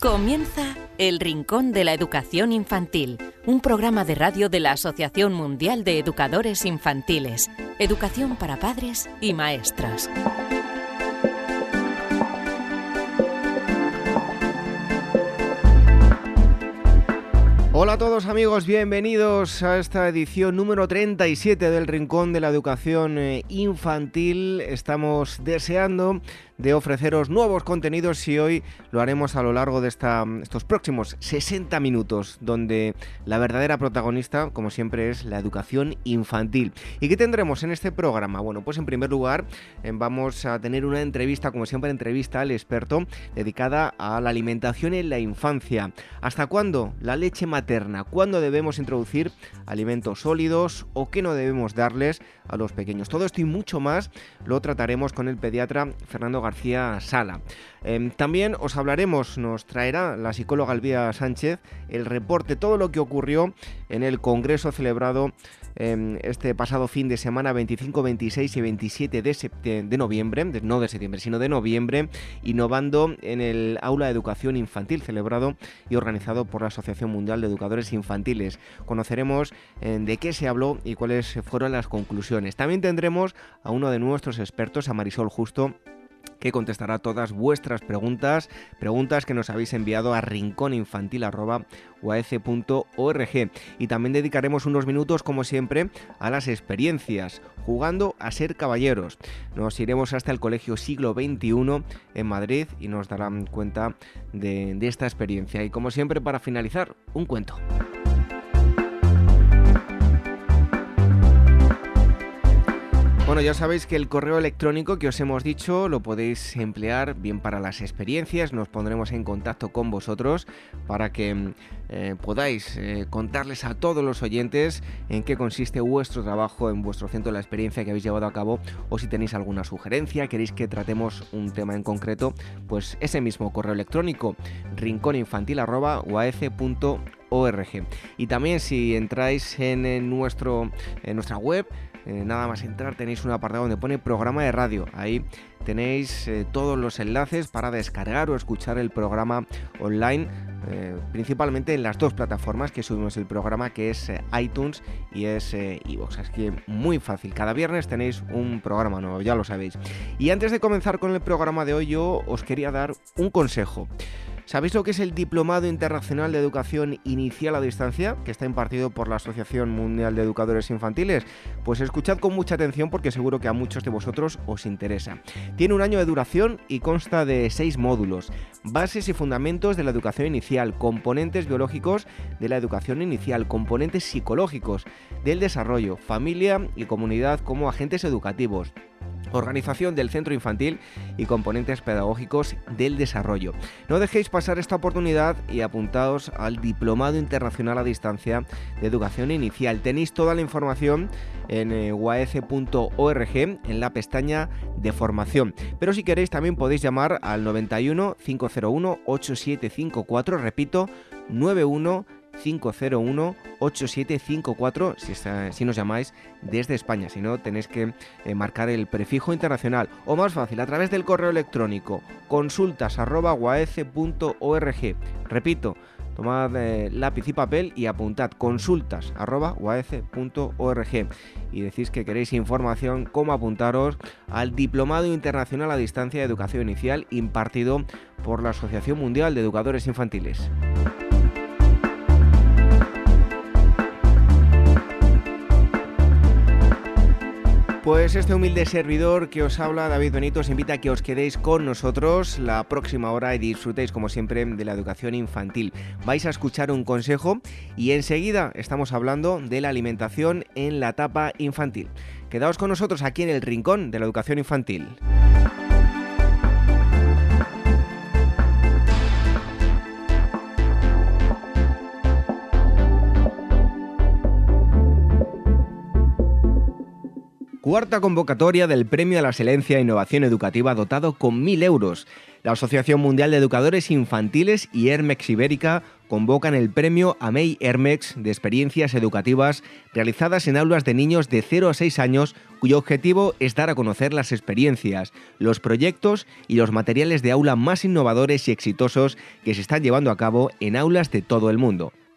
Comienza El Rincón de la Educación Infantil, un programa de radio de la Asociación Mundial de Educadores Infantiles, Educación para Padres y Maestras. Hola a todos amigos, bienvenidos a esta edición número 37 del Rincón de la Educación eh, Infantil. Estamos deseando de ofreceros nuevos contenidos y hoy lo haremos a lo largo de estos próximos 60 minutos, donde la verdadera protagonista, como siempre, es la educación infantil. ¿Y qué tendremos en este programa? Bueno, pues en primer lugar eh, vamos a tener una entrevista, como siempre, entrevista al experto dedicada a la alimentación en la infancia. ¿Hasta cuándo la leche materna? ¿Cuándo debemos introducir alimentos sólidos o qué no debemos darles a los pequeños? Todo esto y mucho más lo trataremos con el pediatra Fernando García Sala. Em, también os hablaremos, nos traerá la psicóloga Alvía Sánchez el reporte, todo lo que ocurrió en el congreso celebrado este pasado fin de semana 25, 26 y 27 de, de noviembre, no de septiembre, sino de noviembre, innovando en el aula de educación infantil celebrado y organizado por la Asociación Mundial de Educadores Infantiles. Conoceremos em, de qué se habló y cuáles fueron las conclusiones. También tendremos a uno de nuestros expertos, a Marisol Justo, que contestará todas vuestras preguntas, preguntas que nos habéis enviado a rincóninfantil.org y también dedicaremos unos minutos como siempre a las experiencias, jugando a ser caballeros. Nos iremos hasta el Colegio Siglo XXI en Madrid y nos darán cuenta de, de esta experiencia. Y como siempre para finalizar, un cuento. Bueno, ya sabéis que el correo electrónico que os hemos dicho lo podéis emplear bien para las experiencias, nos pondremos en contacto con vosotros para que eh, podáis eh, contarles a todos los oyentes en qué consiste vuestro trabajo en vuestro centro la experiencia que habéis llevado a cabo o si tenéis alguna sugerencia, queréis que tratemos un tema en concreto, pues ese mismo correo electrónico rincóninfantil.org. Y también si entráis en, nuestro, en nuestra web, eh, nada más entrar tenéis un apartado donde pone programa de radio. Ahí tenéis eh, todos los enlaces para descargar o escuchar el programa online. Eh, principalmente en las dos plataformas que subimos el programa que es iTunes y es iVoox. Es que muy fácil. Cada viernes tenéis un programa nuevo, ya lo sabéis. Y antes de comenzar con el programa de hoy, yo os quería dar un consejo. ¿Sabéis lo que es el Diplomado Internacional de Educación Inicial a Distancia, que está impartido por la Asociación Mundial de Educadores Infantiles? Pues escuchad con mucha atención porque seguro que a muchos de vosotros os interesa. Tiene un año de duración y consta de seis módulos. Bases y fundamentos de la educación inicial, componentes biológicos de la educación inicial, componentes psicológicos del desarrollo, familia y comunidad como agentes educativos organización del centro infantil y componentes pedagógicos del desarrollo. No dejéis pasar esta oportunidad y apuntaos al Diplomado Internacional a Distancia de Educación Inicial. Tenéis toda la información en eh, uac.org en la pestaña de formación. Pero si queréis también podéis llamar al 91 501 8754, repito, 91 501-8754 si, si nos llamáis desde España. Si no, tenéis que eh, marcar el prefijo internacional. O más fácil, a través del correo electrónico consultas Repito, tomad eh, lápiz y papel y apuntad consultas y decís que queréis información cómo apuntaros al Diplomado Internacional a Distancia de Educación Inicial impartido por la Asociación Mundial de Educadores Infantiles. Pues este humilde servidor que os habla, David Benito, os invita a que os quedéis con nosotros la próxima hora y disfrutéis, como siempre, de la educación infantil. Vais a escuchar un consejo y enseguida estamos hablando de la alimentación en la etapa infantil. Quedaos con nosotros aquí en el rincón de la educación infantil. Cuarta convocatoria del Premio a la Excelencia e Innovación Educativa dotado con 1.000 euros. La Asociación Mundial de Educadores Infantiles y Hermex Ibérica convocan el premio AMEI Hermex de experiencias educativas realizadas en aulas de niños de 0 a 6 años cuyo objetivo es dar a conocer las experiencias, los proyectos y los materiales de aula más innovadores y exitosos que se están llevando a cabo en aulas de todo el mundo.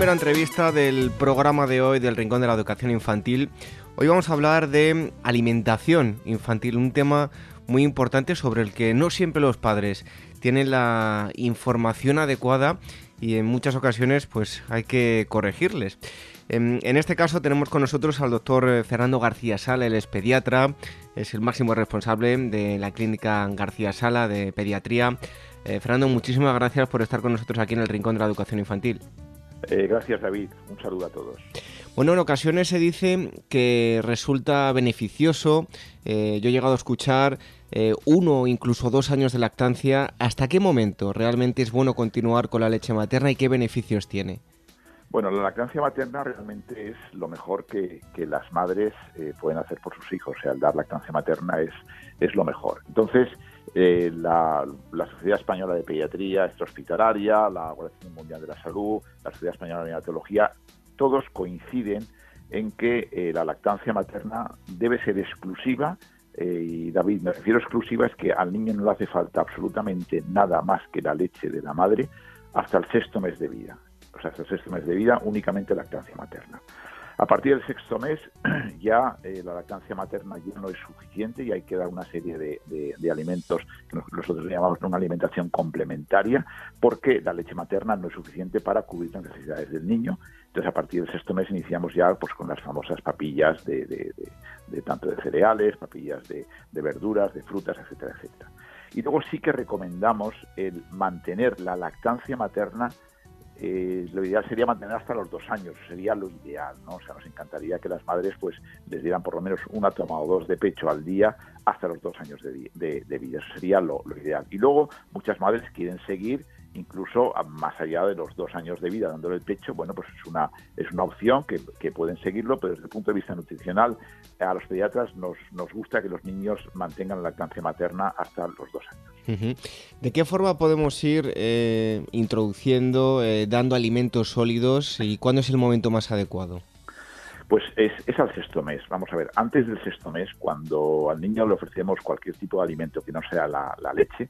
primera entrevista del programa de hoy del Rincón de la Educación Infantil, hoy vamos a hablar de alimentación infantil, un tema muy importante sobre el que no siempre los padres tienen la información adecuada y en muchas ocasiones pues hay que corregirles. En, este caso tenemos con nosotros al doctor eh, Fernando García Sala, él es pediatra, es el máximo responsable de la clínica García Sala de pediatría. Eh, Fernando, muchísimas gracias por estar con nosotros aquí en el Rincón de la Educación Infantil. Eh, gracias, David. Un saludo a todos. Bueno, en ocasiones se dice que resulta beneficioso, eh, yo he llegado a escuchar eh, uno o incluso dos años de lactancia. ¿Hasta qué momento realmente es bueno continuar con la leche materna y qué beneficios tiene? Bueno, la lactancia materna realmente es lo mejor que, las madres pueden hacer por sus hijos. O sea, el dar lactancia materna es, es lo mejor. Entonces, eh, la, Sociedad Española de Pediatría Extrahospitalaria, la Organización Mundial de la Salud, la Sociedad Española de Neonatología, todos coinciden en que eh, la lactancia materna debe ser exclusiva. Eh, y David, me refiero a exclusiva, es que al niño no le hace falta absolutamente nada más que la leche de la madre hasta el sexto mes de vida. O sea, hasta el sexto mes de vida únicamente lactancia materna. A partir del sexto mes ya eh, la lactancia materna ya no es suficiente y hay que dar una serie de, alimentos que nosotros llamamos una alimentación complementaria porque la leche materna no es suficiente para cubrir las necesidades del niño. Entonces a partir del sexto mes iniciamos ya pues con las famosas papillas de, tanto de cereales, papillas de, verduras, de frutas, etcétera, etcétera. Y luego sí que recomendamos el mantener la lactancia materna eh, lo ideal sería mantener hasta los dos años, sería lo ideal, ¿no? O sea, nos encantaría que las madres pues les dieran por lo menos una toma o dos de pecho al día hasta los dos años de, vida, eso sería lo, ideal. Y luego muchas madres quieren seguir incluso más allá de los dos años de vida dándole el pecho, bueno, pues es una, es una opción que, pueden seguirlo, pero desde el punto de vista nutricional, a los pediatras nos, nos gusta que los niños mantengan la lactancia materna hasta los dos años. ¿De qué forma podemos ir eh, introduciendo, eh, dando alimentos sólidos y cuándo es el momento más adecuado? Pues es, es, al sexto mes. Vamos a ver, antes del sexto mes, cuando al niño le ofrecemos cualquier tipo de alimento que no sea la, leche,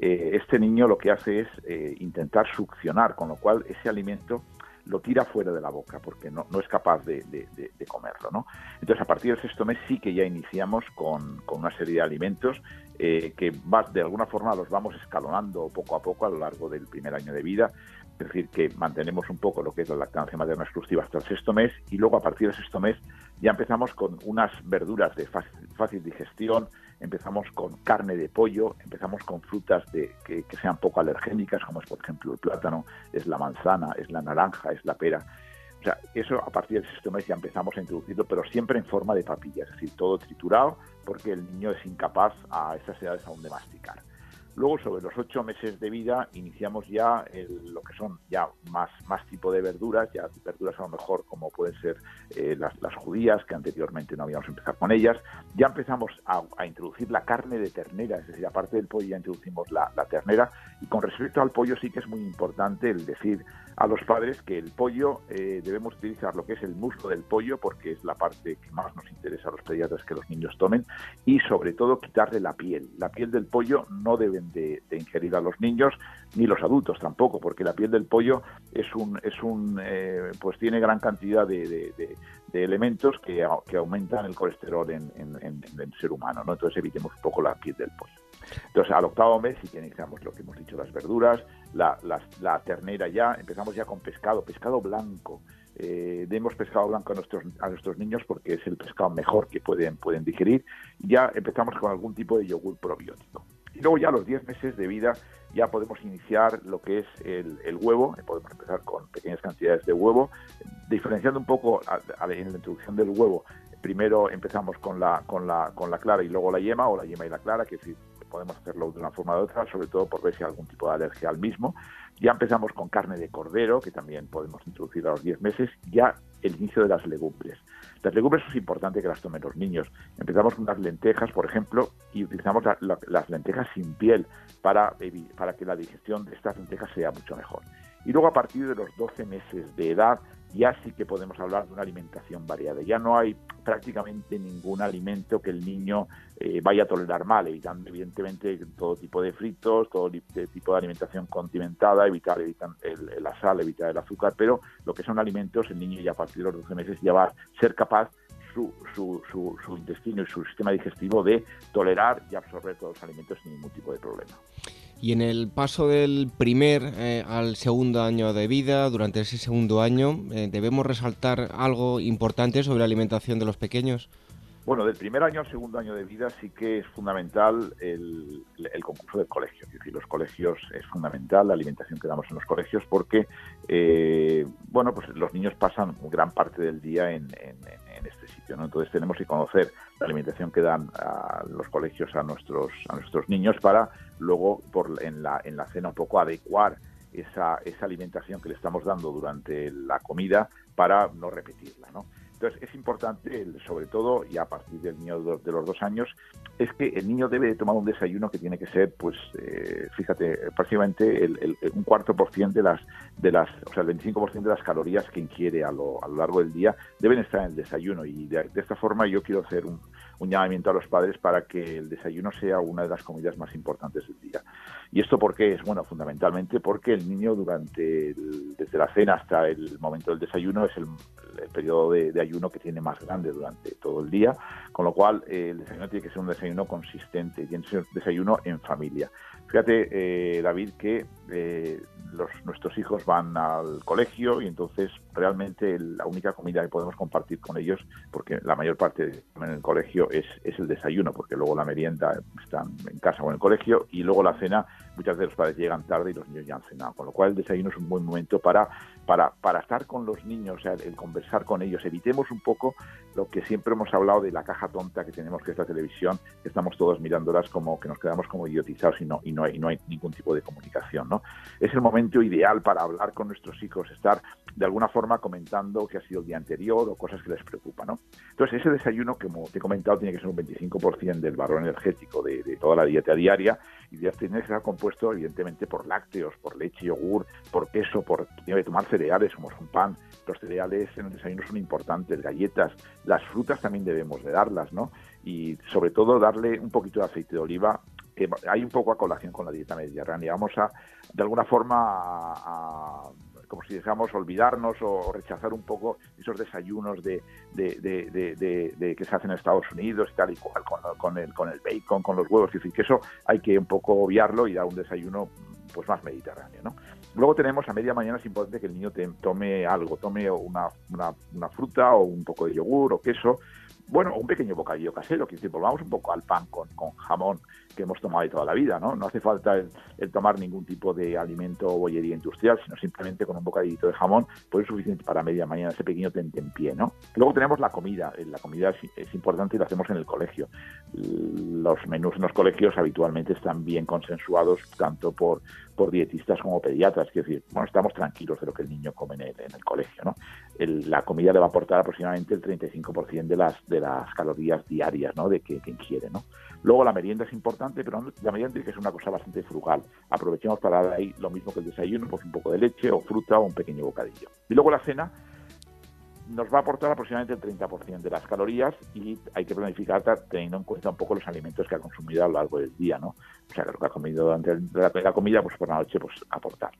eh, este niño lo que hace es eh, intentar succionar, con lo cual ese alimento lo tira fuera de la boca porque no, no es capaz de, comerlo. ¿no? Entonces, a partir del sexto mes sí que ya iniciamos con, una serie de alimentos eh, que va, de alguna forma los vamos escalonando poco a poco a lo largo del primer año de vida es decir, que mantenemos un poco lo que es la lactancia materna exclusiva hasta el sexto mes y luego a partir del sexto mes ya empezamos con unas verduras de fácil, digestión, empezamos con carne de pollo, empezamos con frutas de, que, sean poco alergénicas, como es por ejemplo el plátano, es la manzana, es la naranja, es la pera. O sea, eso a partir del mes ya empezamos a introducirlo, pero siempre en forma de papilla, es decir, todo triturado, porque el niño es incapaz a esas edades aún de masticar. Luego, sobre los ocho meses de vida, iniciamos ya lo que son ya más, más tipo de verduras, ya verduras a lo mejor como pueden ser eh, las, judías, que anteriormente no habíamos empezado con ellas. Ya empezamos a, introducir la carne de ternera, es decir, aparte del pollo ya introducimos la, ternera. Y con respecto al pollo sí que es muy importante el decir a los padres que el pollo eh, debemos utilizar lo que es el muslo del pollo porque es la parte que más nos interesa a los pediatras que los niños tomen y sobre todo quitarle la piel. La piel del pollo no deben de, ingerir a los niños ni los adultos tampoco porque la piel del pollo es un es un eh, pues tiene gran cantidad de, elementos que, que, aumentan el colesterol en, el ser humano, ¿no? Entonces evitemos un poco la piel del pollo. Entonces, al octavo mes, si iniciamos lo que hemos dicho, las verduras, la, ternera ya, empezamos ya con pescado, pescado blanco. Eh, demos pescado blanco a nuestros, niños porque es el pescado mejor que pueden, pueden digerir. Ya empezamos con algún tipo de yogur probiótico. Y luego ya a los 10 meses de vida ya podemos iniciar lo que es el, huevo, podemos empezar con pequeñas cantidades de huevo, diferenciando un poco en la introducción del huevo. Primero empezamos con la, con, la, con la clara y luego la yema, o la yema y la clara, que decir, podemos hacerlo de una forma u otra, sobre todo por ver si hay algún tipo de alergia al mismo. Ya empezamos con carne de cordero, que también podemos introducir a los 10 meses, ya el inicio de las legumbres. Las legumbres es importante que las tomen los niños. Empezamos con unas lentejas, por ejemplo, y utilizamos las lentejas sin piel para, para que la digestión de estas lentejas sea mucho mejor. Y luego a partir de los 12 meses de edad ya sí que podemos hablar de una alimentación variada. Ya no hay prácticamente ningún alimento que el niño eh, vaya a tolerar mal, evitando evidentemente todo tipo de fritos, todo tipo de alimentación condimentada, evitar, la sal, evitar el azúcar, pero lo que son alimentos, el niño ya a partir de los 12 meses ya va a ser capaz su, su, su, su, intestino y su sistema digestivo de tolerar y absorber todos los alimentos sin ningún tipo de problema. Y en el paso del primer eh, al segundo año de vida, durante ese segundo año, eh, ¿debemos resaltar algo importante sobre la alimentación de los pequeños? Bueno, del primer año al segundo año de vida sí que es fundamental el, concurso del colegio. Es decir, los colegios es fundamental, la alimentación que damos en los colegios, porque eh, bueno, pues los niños pasan gran parte del día en, este sitio. ¿no? Entonces tenemos que conocer la alimentación que dan a los colegios a nuestros, a nuestros niños para luego por, en, la, en la cena un poco adecuar esa, esa alimentación que le estamos dando durante la comida para no repetirla. ¿no? Entonces, es importante, sobre todo, y a partir del niño de los dos años, es que el niño debe tomar un desayuno que tiene que ser, pues, eh, fíjate, prácticamente el, un cuarto por ciento de las, de las, o sea, el 25% de las calorías que ingiere a lo, a lo largo del día deben estar en el desayuno. Y de, esta forma yo quiero hacer un, un llamamiento a los padres para que el desayuno sea una de las comidas más importantes del día. ¿Y esto por qué es? Bueno, fundamentalmente porque el niño durante, desde la cena hasta el momento del desayuno es el, periodo de, ayuno que tiene más grande durante todo el día, con lo cual eh, el desayuno tiene que ser un desayuno consistente y un desayuno en familia. Fíjate, eh, David, que eh, los, nuestros hijos van al colegio y entonces realmente la única comida que podemos compartir con ellos, porque la mayor parte en el colegio es, es el desayuno, porque luego la merienda están en casa o en el colegio y luego la cena, muchas veces los padres llegan tarde y los niños ya han cenado, con lo cual el desayuno es un buen momento para, para, estar con los niños, el conversar con ellos. Evitemos un poco lo que siempre hemos hablado de la caja tonta que tenemos que es la televisión, que estamos todos mirándolas como que nos quedamos como idiotizados y no, y no hay ningún tipo de comunicación. ¿no? Es el momento ideal para hablar con nuestros hijos, estar de alguna forma comentando qué ha sido el día anterior o cosas que les preocupan. ¿no? Entonces, ese desayuno, como te he comentado, tiene que ser un 25% del valor energético de, toda la dieta diaria y que estar compuesto, evidentemente, por lácteos, por leche, yogur, por queso, por tiene que tomar cereales como son pan. Los cereales en el desayuno son importantes, galletas, las frutas también debemos de darlas, ¿no? Y sobre todo darle un poquito de aceite de oliva que hay un poco a colación con la dieta mediterránea. Vamos a, de alguna forma, a, como si dejamos olvidarnos o, rechazar un poco esos desayunos de, de, que se hacen en Estados Unidos y tal y cual, con, el, con el bacon, con los huevos. Decir, que eso hay que un poco obviarlo y dar un desayuno pues más mediterráneo. ¿no? Luego tenemos a media mañana es importante que el niño te, tome algo, tome una, una, una, fruta o un poco de yogur o queso bueno, un pequeño bocadillo casero, que volvamos un poco al pan con, con, jamón que hemos tomado de toda la vida, ¿no? No hace falta el, tomar ningún tipo de alimento o bollería industrial, sino simplemente con un bocadillito de jamón, pues es suficiente para media mañana, ese pequeño pie, ¿no? Luego tenemos la comida, eh, la comida es, importante y la hacemos en el colegio. Los menús en los colegios habitualmente están bien consensuados tanto por, por dietistas como pediatras, es decir, bueno, estamos tranquilos de lo que el niño come en el, el colegio, ¿no? la comida le va a aportar aproximadamente el 35% de las, de las calorías diarias ¿no? de que, ingiere. ¿no? Luego la merienda es importante, pero la merienda tiene que es una cosa bastante frugal. Aprovechemos para dar ahí lo mismo que el desayuno, pues un poco de leche o fruta o un pequeño bocadillo. Y luego la cena nos va a aportar aproximadamente el 30% de las calorías y hay que planificar teniendo en cuenta un poco los alimentos que ha consumido a lo largo del día, ¿no? O sea, que lo que ha comido durante la, comida, pues por la noche, pues aportar.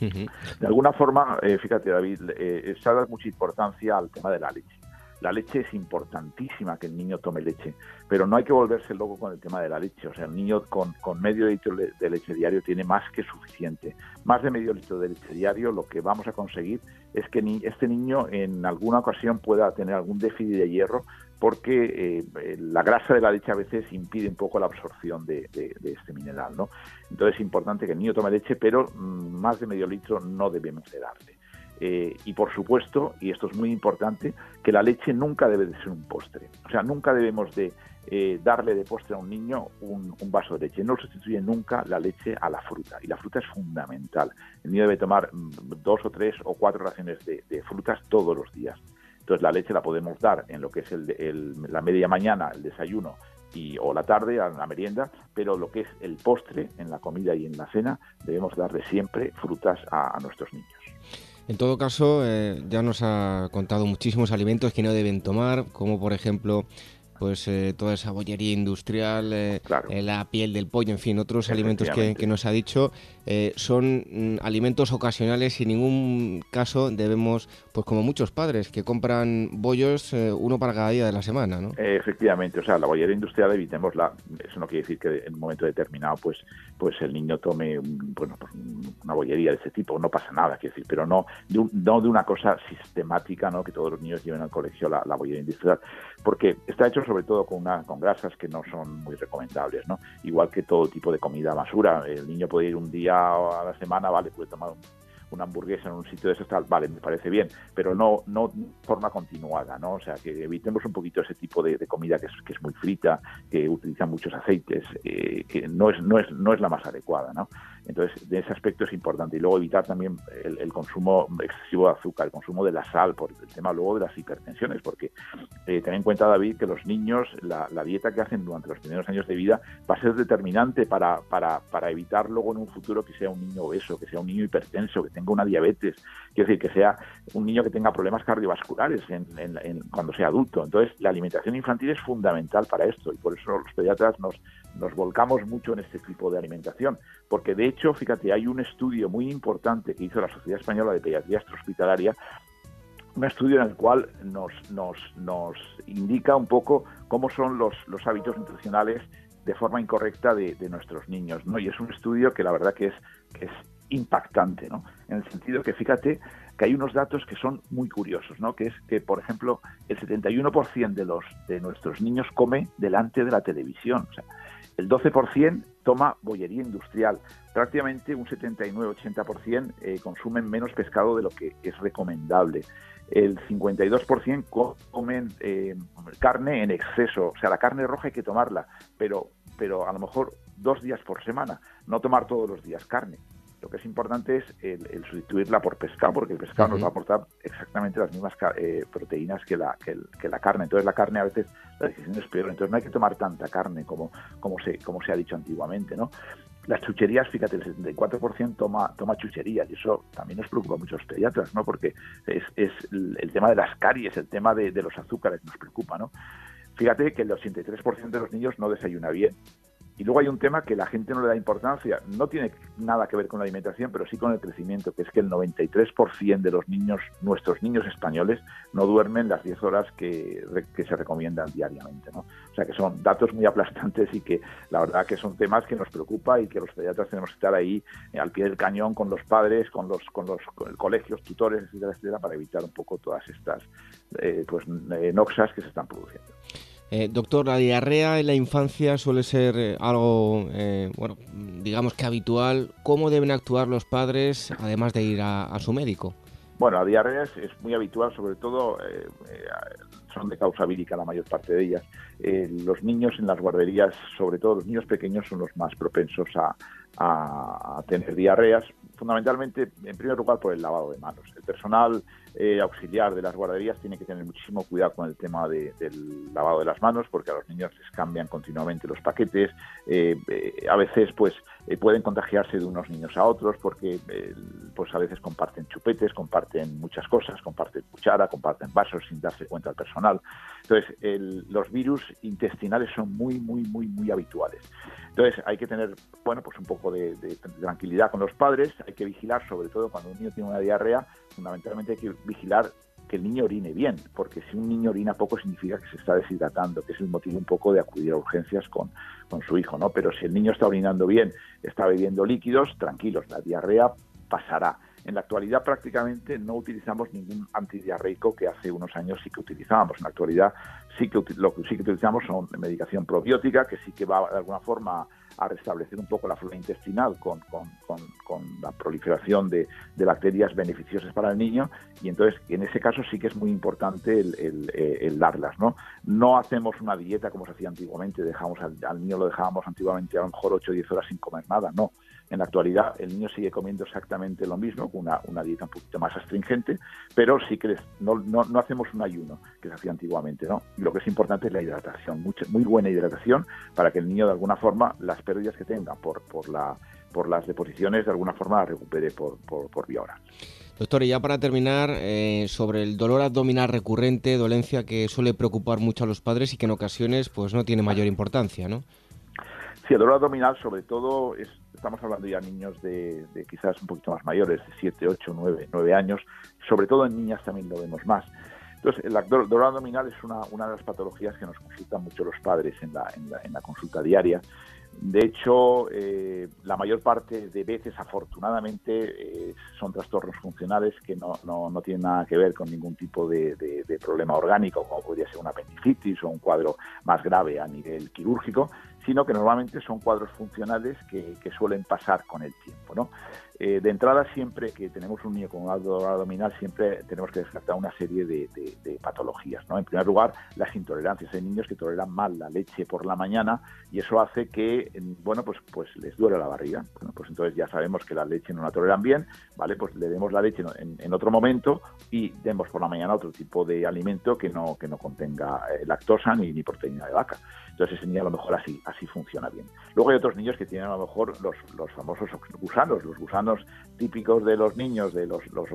De alguna forma, eh, fíjate David, eh, se ha dado mucha importancia al tema de la leche. La leche es importantísima que el niño tome leche, pero no hay que volverse loco con el tema de la leche. O sea, el niño con, medio litro de leche diario tiene más que suficiente. Más de medio litro de leche diario, lo que vamos a conseguir es que este niño en alguna ocasión pueda tener algún déficit de hierro porque eh, la grasa de la leche a veces impide un poco la absorción de, este mineral, ¿no? Entonces es importante que el niño tome leche, pero mm, más de medio litro no debemos de darle. Eh, y por supuesto, y esto es muy importante, que la leche nunca debe de ser un postre. O sea, nunca debemos de eh, darle de postre a un niño un, vaso de leche. No sustituye nunca la leche a la fruta. Y la fruta es fundamental. El niño debe tomar mm, dos o tres o cuatro raciones de, frutas todos los días. Entonces la leche la podemos dar en lo que es la media mañana, el desayuno y, o la tarde, a la merienda, pero lo que es el postre, en la comida y en la cena, debemos darle siempre frutas a nuestros niños. En todo caso, eh, ya nos ha contado muchísimos alimentos que no deben tomar, como por ejemplo pues eh, toda esa bollería industrial, eh, eh, la piel del pollo, en fin, otros alimentos que, nos ha dicho, son mm, alimentos ocasionales y en ningún caso debemos, pues como muchos padres que compran bollos uno para cada día de la semana, ¿no? efectivamente, o sea, la bollería industrial evitémosla, eso no quiere decir que en un momento determinado pues pues el niño tome bueno, pues una bollería de ese tipo, no pasa nada, quiero decir, pero no de, no de una cosa sistemática, ¿no? que todos los niños lleven al colegio la, la bollería industrial, porque está hecho sobre todo con, una, con grasas que no son muy recomendables, ¿no? Igual que todo tipo de comida basura. El niño puede ir un día a la semana, vale, puede tomar un, una hamburguesa en un sitio de esos tal, vale, me parece bien, pero no no forma continuada, ¿no? O sea, que evitemos un poquito ese tipo de, comida que es, que es muy frita, que utiliza muchos aceites, eh, que no es, no, es, no es la más adecuada, ¿no? Entonces, de ese aspecto es importante. Y luego evitar también el, consumo excesivo de azúcar, el consumo de la sal, por el tema luego de las hipertensiones, porque eh, ten en cuenta, David, que los niños, la, dieta que hacen durante los primeros años de vida va a ser determinante para, para, para evitar luego en un futuro que sea un niño obeso, que sea un niño hipertenso, que tenga una diabetes, quiero decir, que sea un niño que tenga problemas cardiovasculares cuando sea adulto. Entonces, la alimentación infantil es fundamental para esto y por eso los pediatras nos, nos volcamos mucho en este tipo de alimentación, porque de hecho, fíjate, hay un estudio muy importante que hizo la Sociedad Española de Pediatría Hospitalaria, un estudio en el cual nos, nos, nos indica un poco cómo son los, los hábitos nutricionales de forma incorrecta de, nuestros niños, ¿no? Y es un estudio que la verdad que es impactante, ¿no? En el sentido que fíjate que hay unos datos que son muy curiosos, ¿no? Que es que, por ejemplo, el 71% de los de nuestros niños come delante de la televisión, o sea, el 12% toma bollería industrial, prácticamente un 79-80% eh, consumen menos pescado de lo que es recomendable. El 52% comen eh, carne en exceso, o sea, la carne roja hay que tomarla, pero, pero a lo mejor dos días por semana, no tomar todos los días carne. Lo que es importante es el, sustituirla por pescado, porque el pescado nos va a aportar exactamente las mismas eh, proteínas que la, que, la carne. Entonces la carne a veces la decisión es peor. Entonces no hay que tomar tanta carne como, como, se, como se ha dicho antiguamente, ¿no? Las chucherías, fíjate, el 74% toma, toma chucherías y eso también nos preocupa a muchos pediatras, ¿no? Porque es, es el tema de las caries, el tema de, de los azúcares nos preocupa, ¿no? Fíjate que el 83% de los niños no desayuna bien. Y luego hay un tema que la gente no le da importancia, no tiene nada que ver con la alimentación, pero sí con el crecimiento, que es que el 93% de los niños, nuestros niños españoles, no duermen las 10 horas que, se recomiendan diariamente. ¿no? O sea que son datos muy aplastantes y que la verdad que son temas que nos preocupa y que los pediatras tenemos que estar ahí eh, al pie del cañón con los padres, con los, con los colegios, tutores, etcétera, etcétera, para evitar un poco todas estas eh, pues, eh, noxas que se están produciendo. Eh, doctor, la diarrea en la infancia suele ser eh, algo, eh, bueno, digamos que habitual. ¿Cómo deben actuar los padres, además de ir a, su médico? Bueno, la diarrea es, muy habitual, sobre todo son de causa vírica la mayor parte de ellas. los niños en las guarderías, sobre todo los niños pequeños, son los más propensos a, a tener diarreas, fundamentalmente, en primer lugar, por el lavado de manos. El personal eh, auxiliar de las guarderías tiene que tener muchísimo cuidado con el tema del lavado de las manos, porque a los niños les cambian continuamente los paquetes. Eh, eh, a veces, pues, pueden contagiarse de unos niños a otros, porque, pues, a veces comparten chupetes, comparten muchas cosas, comparten cuchara, comparten vasos sin darse cuenta al personal. Entonces, los virus intestinales son muy, muy, muy, muy habituales. Entonces, hay que tener, bueno, pues un poco de, de tranquilidad con los padres, hay que vigilar, sobre todo cuando un niño tiene una diarrea, fundamentalmente hay que vigilar que el niño orine bien, porque si un niño orina poco significa que se está deshidratando, que es el motivo un poco de acudir a urgencias con, con su hijo, ¿no? Pero si el niño está orinando bien, está bebiendo líquidos, tranquilos, la diarrea pasará. En la actualidad prácticamente no utilizamos ningún antidiarreico que hace unos años sí que utilizábamos. En la actualidad sí que lo que sí que utilizamos son medicación probiótica, que sí que va de alguna forma a restablecer un poco la flora intestinal con, la proliferación de, bacterias beneficiosas para el niño y entonces en ese caso sí que es muy importante el, eh, darlas. ¿no? no hacemos una dieta como se hacía antiguamente, dejamos al, al niño lo dejábamos antiguamente a lo mejor 8 o 10 horas sin comer nada, no en la actualidad el niño sigue comiendo exactamente lo mismo, con una, dieta un poquito más astringente, pero sí que no, no, hacemos un ayuno que se hacía antiguamente. ¿no? lo que es importante es la hidratación, mucha, muy buena hidratación para que el niño de alguna forma las pérdidas que tenga por, por, la, por las deposiciones de alguna forma las recupere por, por, vía oral. Doctor, y ya para terminar, eh, sobre el dolor abdominal recurrente, dolencia que suele preocupar mucho a los padres y que en ocasiones pues no tiene mayor importancia, ¿no? Sí, el dolor abdominal sobre todo es, estamos hablando ya de niños de, quizás un poquito más mayores, de 7, 8, 9, 9 años, sobre todo en niñas también lo vemos más. Entonces, el dolor abdominal es una, una de las patologías que nos consultan mucho los padres en la, en la, consulta diaria. De hecho, eh, la mayor parte de veces, afortunadamente, eh, son trastornos funcionales que no, no, no, tienen nada que ver con ningún tipo de, de, problema orgánico, como podría ser una apendicitis o un cuadro más grave a nivel quirúrgico, sino que normalmente son cuadros funcionales que, suelen pasar con el tiempo. ¿no? Eh, de entrada, siempre que tenemos un niño con dolor abdominal, siempre tenemos que descartar una serie de, patologías. ¿no? En primer lugar, las intolerancias. Hay niños que toleran mal la leche por la mañana y eso hace que, bueno, pues, pues les duele la barriga. Pues entonces ya sabemos que la leche no la toleran bien, ¿vale? Pues le demos la leche en, otro momento y demos por la mañana otro tipo de alimento que no, que no contenga eh, lactosa ni, ni proteína de vaca. Entonces ese niño a lo mejor así, así funciona bien. Luego hay otros niños que tienen a lo mejor los, los famosos gusanos, los gusanos típicos de los niños, de los, los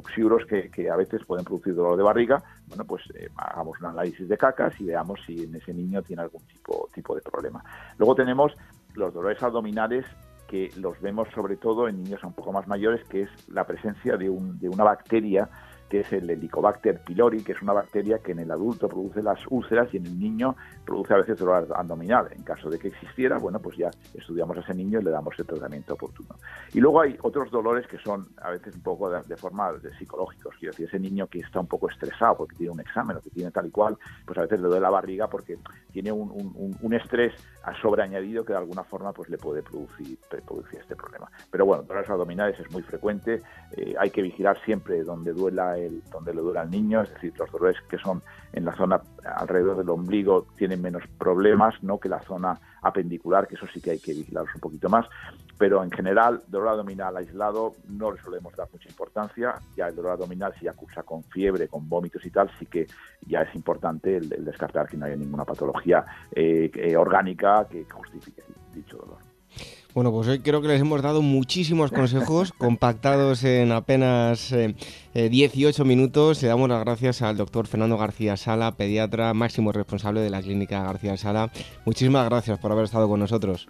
que a veces pueden producir dolor de barriga. Bueno, pues eh, hagamos un análisis de cacas y veamos si en ese niño tiene algún tipo, tipo de problema. Luego tenemos los dolores abdominales que los vemos sobre todo en niños un poco más mayores, que es la presencia de, un, de una bacteria que es el Helicobacter pylori, que es una bacteria que en el adulto produce las úlceras y en el niño produce a veces dolor abdominal. En caso de que existiera, bueno, pues ya estudiamos a ese niño y le damos el tratamiento oportuno. Y luego hay otros dolores que son a veces un poco de, forma de psicológicos. Quiero decir, ese niño que está un poco estresado porque tiene un examen o que tiene tal y cual, pues a veces le duele la barriga porque tiene un, estrés sobreañadido que de alguna forma pues le puede producir, producir este problema. Pero bueno, dolores abdominales es muy frecuente, eh, hay que vigilar siempre donde duela donde le duele al niño, es decir, los dolores que son en la zona alrededor del ombligo tienen menos problemas ¿no? que la zona apendicular, que eso sí que hay que vigilarlos un poquito más, pero en general, dolor abdominal aislado no le solemos dar mucha importancia, ya el dolor abdominal si ya cursa con fiebre, con vómitos y tal, sí que ya es importante el, descartar que no haya ninguna patología eh, eh, orgánica que justifique dicho dolor. Bueno, pues hoy creo que les hemos dado muchísimos consejos compactados en apenas 18 eh, minutos. Le damos las gracias al doctor Fernando García Sala, pediatra máximo responsable de la clínica García Sala. Muchísimas gracias por haber estado con nosotros.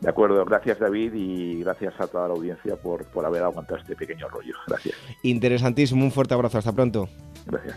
De acuerdo, gracias David y gracias a toda la audiencia por, por haber aguantado este pequeño rollo. Gracias. Interesantísimo, un fuerte abrazo, hasta pronto. Gracias.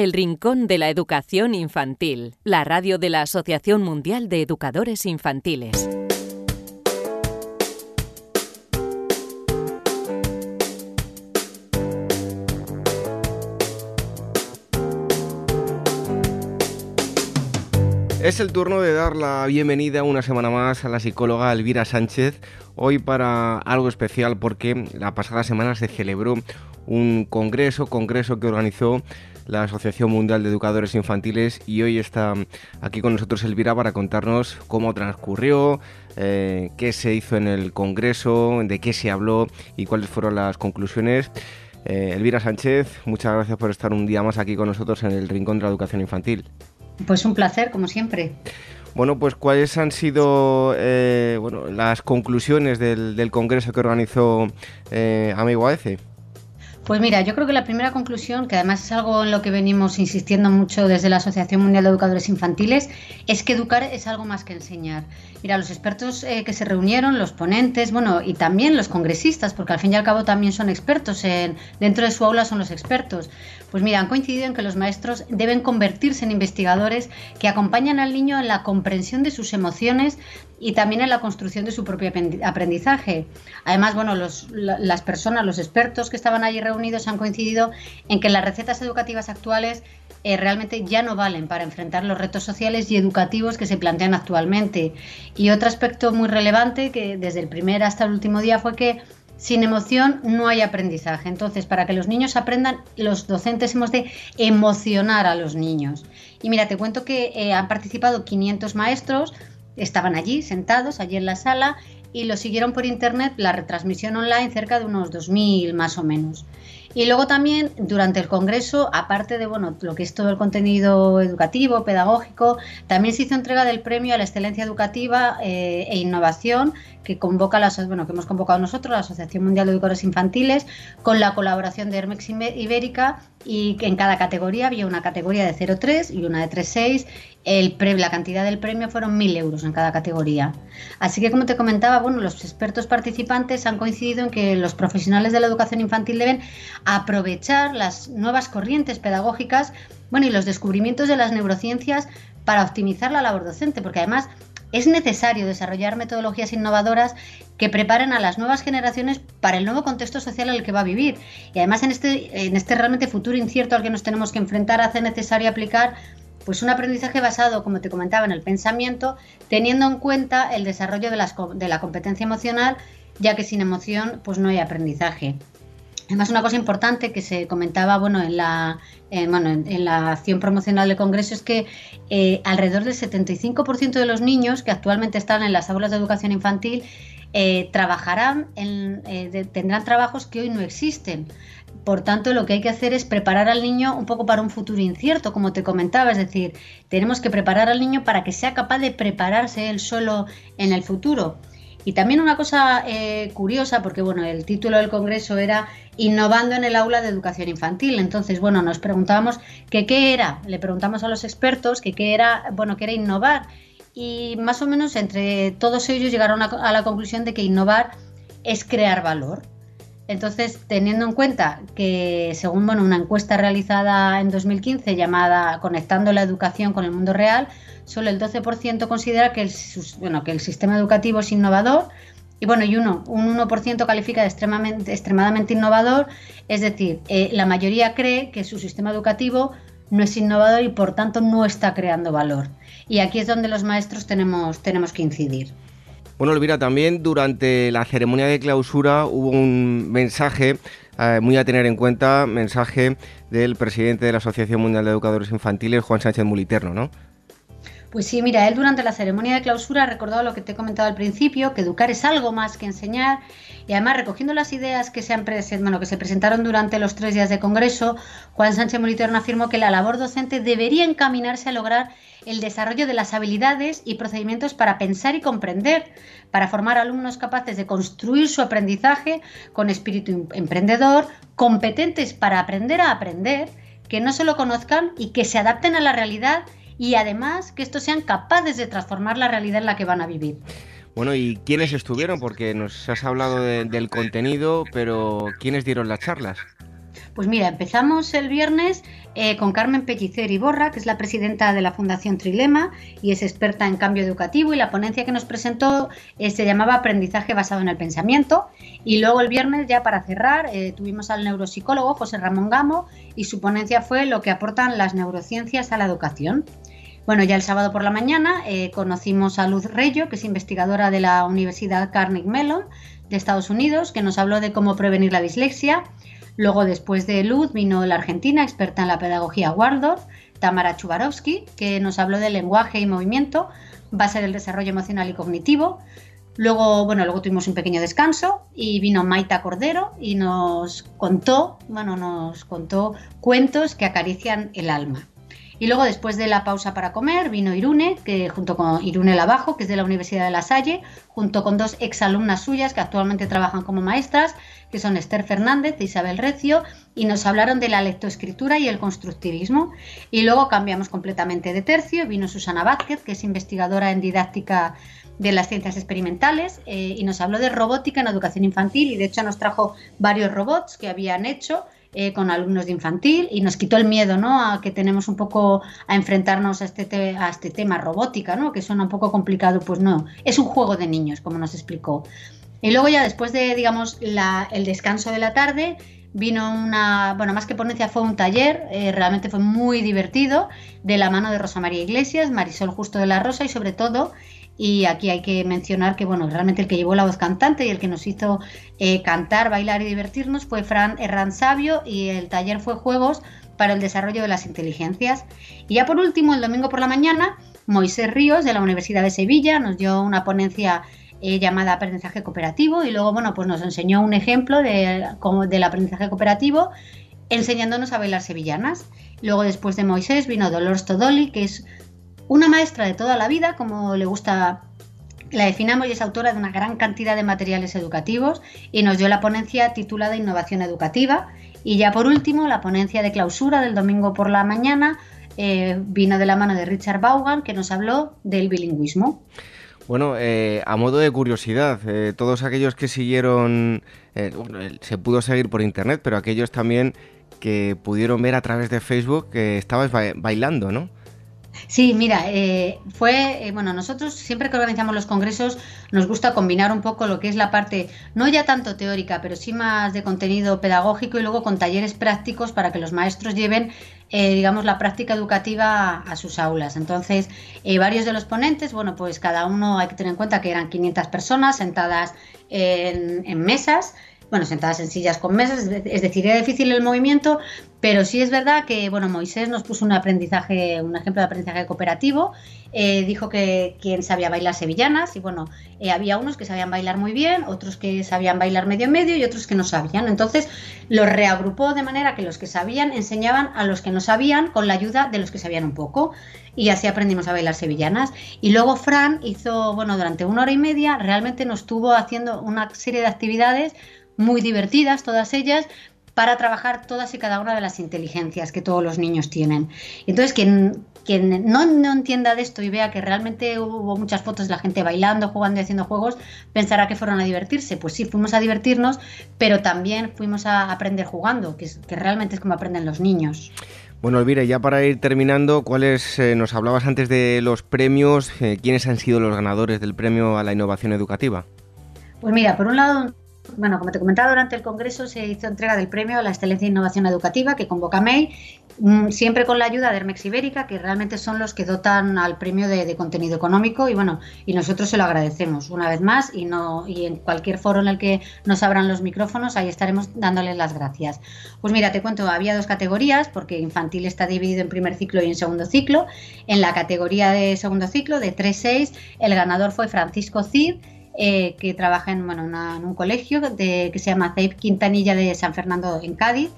El Rincón de la Educación Infantil, la radio de la Asociación Mundial de Educadores Infantiles. Es el turno de dar la bienvenida una semana más a la psicóloga Elvira Sánchez, hoy para algo especial porque la pasada semana se celebró un congreso, congreso que organizó la Asociación Mundial de Educadores Infantiles y hoy está aquí con nosotros Elvira para contarnos cómo transcurrió, eh, qué se hizo en el Congreso, de qué se habló y cuáles fueron las conclusiones. Eh, Elvira Sánchez, muchas gracias por estar un día más aquí con nosotros en el Rincón de la Educación Infantil. Pues un placer, como siempre. Bueno, pues cuáles han sido eh, bueno, las conclusiones del, congreso que organizó Amigo AECE. Pues mira, yo creo que la primera conclusión, que además es algo en lo que venimos insistiendo mucho desde la Asociación Mundial de Educadores Infantiles, es que educar es algo más que enseñar. Mira, los expertos eh, que se reunieron, los ponentes, bueno, y también los congresistas, porque al fin y al cabo también son expertos en, dentro de su aula son los expertos. Pues mira, han coincidido en que los maestros deben convertirse en investigadores que acompañan al niño en la comprensión de sus emociones y también en la construcción de su propio aprendizaje. Además, bueno, las personas, los expertos que estaban allí reunidos han coincidido en que las recetas educativas actuales eh, realmente ya no valen para enfrentar los retos sociales y educativos que se plantean actualmente. Y otro aspecto muy relevante, que desde el primer hasta el último día, fue que sin emoción no hay aprendizaje. Entonces, para que los niños aprendan, los docentes hemos de emocionar a los niños. Y mira, te cuento que eh, han participado 500 maestros, estaban allí sentados, allí en la sala, y lo siguieron por internet, la retransmisión online, cerca de unos 2.000 más o menos. Y luego también durante el Congreso, aparte de bueno, lo que es todo el contenido educativo, pedagógico, también se hizo entrega del premio a la excelencia educativa eh, e innovación que convoca la, bueno, que hemos convocado nosotros, la Asociación Mundial de Educadores Infantiles, con la colaboración de Hermex Ibérica y en cada categoría había una categoría de 0,3 y una de 3,6. El la cantidad del premio fueron 1.000 euros en cada categoría. Así que, como te comentaba, bueno, los expertos participantes han coincidido en que los profesionales de la educación infantil deben aprovechar las nuevas corrientes pedagógicas bueno, y los descubrimientos de las neurociencias para optimizar la labor docente, porque además es necesario desarrollar metodologías innovadoras que preparen a las nuevas generaciones para el nuevo contexto social en el que va a vivir. Y además en este, en este realmente futuro incierto al que nos tenemos que enfrentar hace necesario aplicar pues un aprendizaje basado, como te comentaba, en el pensamiento, teniendo en cuenta el desarrollo de, las, de la competencia emocional, ya que sin emoción pues no hay aprendizaje. Además, una cosa importante que se comentaba bueno, en, la, bueno, en, la acción promocional del Congreso es que eh, alrededor del 75% de los niños que actualmente están en las aulas de educación infantil eh, trabajarán, en, eh, tendrán trabajos que hoy no existen. Por tanto, lo que hay que hacer es preparar al niño un poco para un futuro incierto, como te comentaba. Es decir, tenemos que preparar al niño para que sea capaz de prepararse él solo en el futuro. Y también una cosa eh, curiosa, porque bueno, el título del congreso era Innovando en el aula de educación infantil. Entonces, bueno, nos preguntábamos que qué era, le preguntamos a los expertos que qué era, bueno, qué era innovar. Y más o menos entre todos ellos llegaron a, la conclusión de que innovar es crear valor. Entonces, teniendo en cuenta que, según bueno, una encuesta realizada en 2015 llamada Conectando la educación con el mundo real, solo el 12% considera que el, bueno, que el sistema educativo es innovador y bueno, y uno, un 1% califica de extremadamente, innovador, es decir, eh, la mayoría cree que su sistema educativo no es innovador y por tanto no está creando valor. Y aquí es donde los maestros tenemos, tenemos que incidir. Bueno, Elvira, también durante la ceremonia de clausura hubo un mensaje eh, muy a tener en cuenta, mensaje del presidente de la Asociación Mundial de Educadores Infantiles, Juan Sánchez Muliterno, ¿no? Pues sí, mira, él durante la ceremonia de clausura ha recordado lo que te he comentado al principio, que educar es algo más que enseñar, y además recogiendo las ideas que se, han que se presentaron durante los tres días de Congreso, Juan Sánchez Moliterno afirmó que la labor docente debería encaminarse a lograr el desarrollo de las habilidades y procedimientos para pensar y comprender, para formar alumnos capaces de construir su aprendizaje con espíritu em-, emprendedor, competentes para aprender a aprender, que no solo conozcan y que se adapten a la realidad y además que estos sean capaces de transformar la realidad en la que van a vivir. Bueno, ¿y quiénes estuvieron? Porque nos has hablado del contenido, pero ¿quiénes dieron las charlas? Pues mira, empezamos el viernes eh, con Carmen Pellicer Iborra, que es la presidenta de la Fundación Trilema y es experta en cambio educativo y la ponencia que nos presentó eh, se llamaba Aprendizaje basado en el pensamiento. Y luego el viernes, ya para cerrar, eh, tuvimos al neuropsicólogo José Ramón Gamo y su ponencia fue lo que aportan las neurociencias a la educación. Bueno, ya el sábado por la mañana conocimos a Luz Reyo, que es investigadora de la Universidad Carnegie Mellon de Estados Unidos, que nos habló de cómo prevenir la dislexia Luego, después de Luz, vino la argentina, experta en la pedagogía Waldorf, Tamara Chubarovsky, que nos habló del lenguaje y movimiento, base del desarrollo emocional y cognitivo. Luego, bueno, luego tuvimos un pequeño descanso y vino Maita Cordero y nos contó, bueno, nos contó cuentos que acarician el alma. Y luego, después de la pausa para comer, vino Irune, que junto con Irune Lavajo, que es de la Universidad de La Salle, junto con dos exalumnas suyas que actualmente trabajan como maestras, que son Esther Fernández e Isabel Recio, y nos hablaron de la lectoescritura y el constructivismo. Y luego cambiamos completamente de tercio, vino Susana Vázquez, que es investigadora en didáctica de las ciencias experimentales, eh, y nos habló de robótica en educación infantil, y de hecho nos trajo varios robots que habían hecho eh, con alumnos de infantil y nos quitó el miedo, ¿no? A que tenemos un poco a enfrentarnos a este, a este tema robótica, ¿no? Que suena un poco complicado, pues no, es un juego de niños, como nos explicó. Y luego ya después de, digamos, el descanso de la tarde, vino una, bueno, más que ponencia fue un taller, eh, realmente fue muy divertido, de la mano de Rosa María Iglesias, Marisol Justo de la Rosa y sobre todo y aquí hay que mencionar que, bueno, realmente el que llevó la voz cantante y el que nos hizo eh, cantar, bailar y divertirnos fue Fran Herrán Sabio y el taller fue Juegos para el Desarrollo de las Inteligencias. Y ya por último, el domingo por la mañana, Moisés Ríos de la Universidad de Sevilla nos dio una ponencia eh, llamada aprendizaje cooperativo y luego, bueno, pues nos enseñó un ejemplo de, como, del aprendizaje cooperativo enseñándonos a bailar sevillanas. Luego, después de Moisés, vino Dolores Todoli, que es una maestra de toda la vida, como le gusta, la definamos y es autora de una gran cantidad de materiales educativos y nos dio la ponencia titulada Innovación Educativa. Y ya por último, la ponencia de clausura del domingo por la mañana eh, vino de la mano de Richard Vaughan, que nos habló del bilingüismo. Bueno, eh, a modo de curiosidad, eh, todos aquellos que siguieron, se pudo seguir por internet, pero aquellos también que pudieron ver a través de Facebook que estabas bailando, ¿no? Sí, mira, eh, fue, eh, bueno, nosotros siempre que organizamos los congresos nos gusta combinar un poco lo que es la parte, no ya tanto teórica, pero sí más de contenido pedagógico y luego con talleres prácticos para que los maestros lleven, eh, digamos, la práctica educativa a, sus aulas. Entonces, varios de los ponentes, bueno, pues cada uno hay que tener en cuenta que eran 500 personas sentadas en, en mesas bueno, sentadas en sillas con mesas, es decir, era difícil el movimiento, pero sí es verdad que, bueno, Moisés nos puso un aprendizaje, un ejemplo de aprendizaje cooperativo, eh, dijo que quien sabía bailar sevillanas, y bueno, eh, había unos que sabían bailar muy bien, otros que sabían bailar medio medio y otros que no sabían. Entonces los reagrupó de manera que los que sabían enseñaban a los que no sabían con la ayuda de los que sabían un poco. Y así aprendimos a bailar sevillanas. Y luego Fran hizo, bueno, durante una hora y media, realmente nos estuvo haciendo una serie de actividades muy divertidas, todas ellas, para trabajar todas y cada una de las inteligencias que todos los niños tienen. Entonces, quien, quien no, entienda de esto y vea que realmente hubo muchas fotos de la gente bailando, jugando y haciendo juegos, pensará que fueron a divertirse. Pues sí, fuimos a divertirnos, pero también fuimos a aprender jugando, que, que realmente es como aprenden los niños. Bueno, Elvira, ya para ir terminando, ¿cuáles eh, nos hablabas antes de los premios? Eh, ¿Quiénes han sido los ganadores del premio a la innovación educativa? Pues mira, por un lado bueno, como te comentaba, durante el Congreso se hizo entrega del premio a la excelencia e innovación educativa que convoca MEI, mm, siempre con la ayuda de Hermex Ibérica, que realmente son los que dotan al premio de, contenido económico y bueno, y nosotros se lo agradecemos una vez más y no y en cualquier foro en el que nos abran los micrófonos, ahí estaremos dándoles las gracias. Pues mira, te cuento, había dos categorías, porque infantil está dividido en primer ciclo y en segundo ciclo. En la categoría de segundo ciclo, de 3-6, el ganador fue Francisco Cid, eh, que trabaja en, bueno, en un colegio de, que se llama CEIP Quintanilla de San Fernando en Cádiz.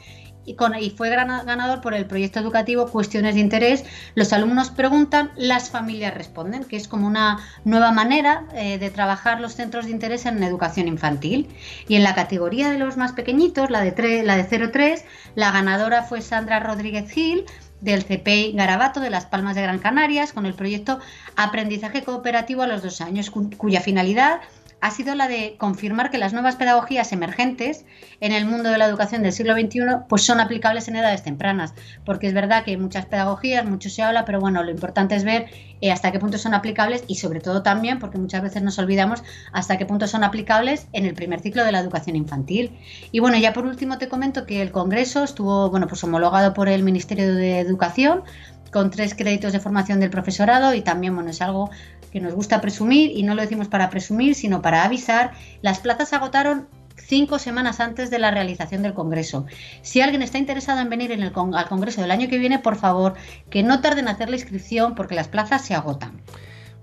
y, con, y fue ganador por el proyecto educativo Cuestiones de Interés. Los alumnos preguntan, las familias responden, que es como una nueva manera eh, de trabajar los centros de interés en educación infantil. Y en la categoría de los más pequeñitos, la de, 3, la de 0-3, la ganadora fue Sandra Rodríguez Gil del CPI Garabato de Las Palmas de Gran Canarias con el proyecto Aprendizaje Cooperativo a los dos años, cuya finalidad ha sido la de confirmar que las nuevas pedagogías emergentes en el mundo de la educación del siglo XXI pues son aplicables en edades tempranas, porque es verdad que hay muchas pedagogías, mucho se habla, pero bueno, lo importante es ver eh, hasta qué punto son aplicables y sobre todo también, porque muchas veces nos olvidamos, hasta qué punto son aplicables en el primer ciclo de la educación infantil. Y bueno, ya por último te comento que el Congreso estuvo, bueno, pues homologado por el Ministerio de Educación con tres créditos de formación del profesorado y también, bueno, es algo que nos gusta presumir y no lo decimos para presumir, sino para avisar. Las plazas agotaron cinco semanas antes de la realización del Congreso. Si alguien está interesado en venir en el, al Congreso del año que viene, por favor, que no tarden en hacer la inscripción porque las plazas se agotan.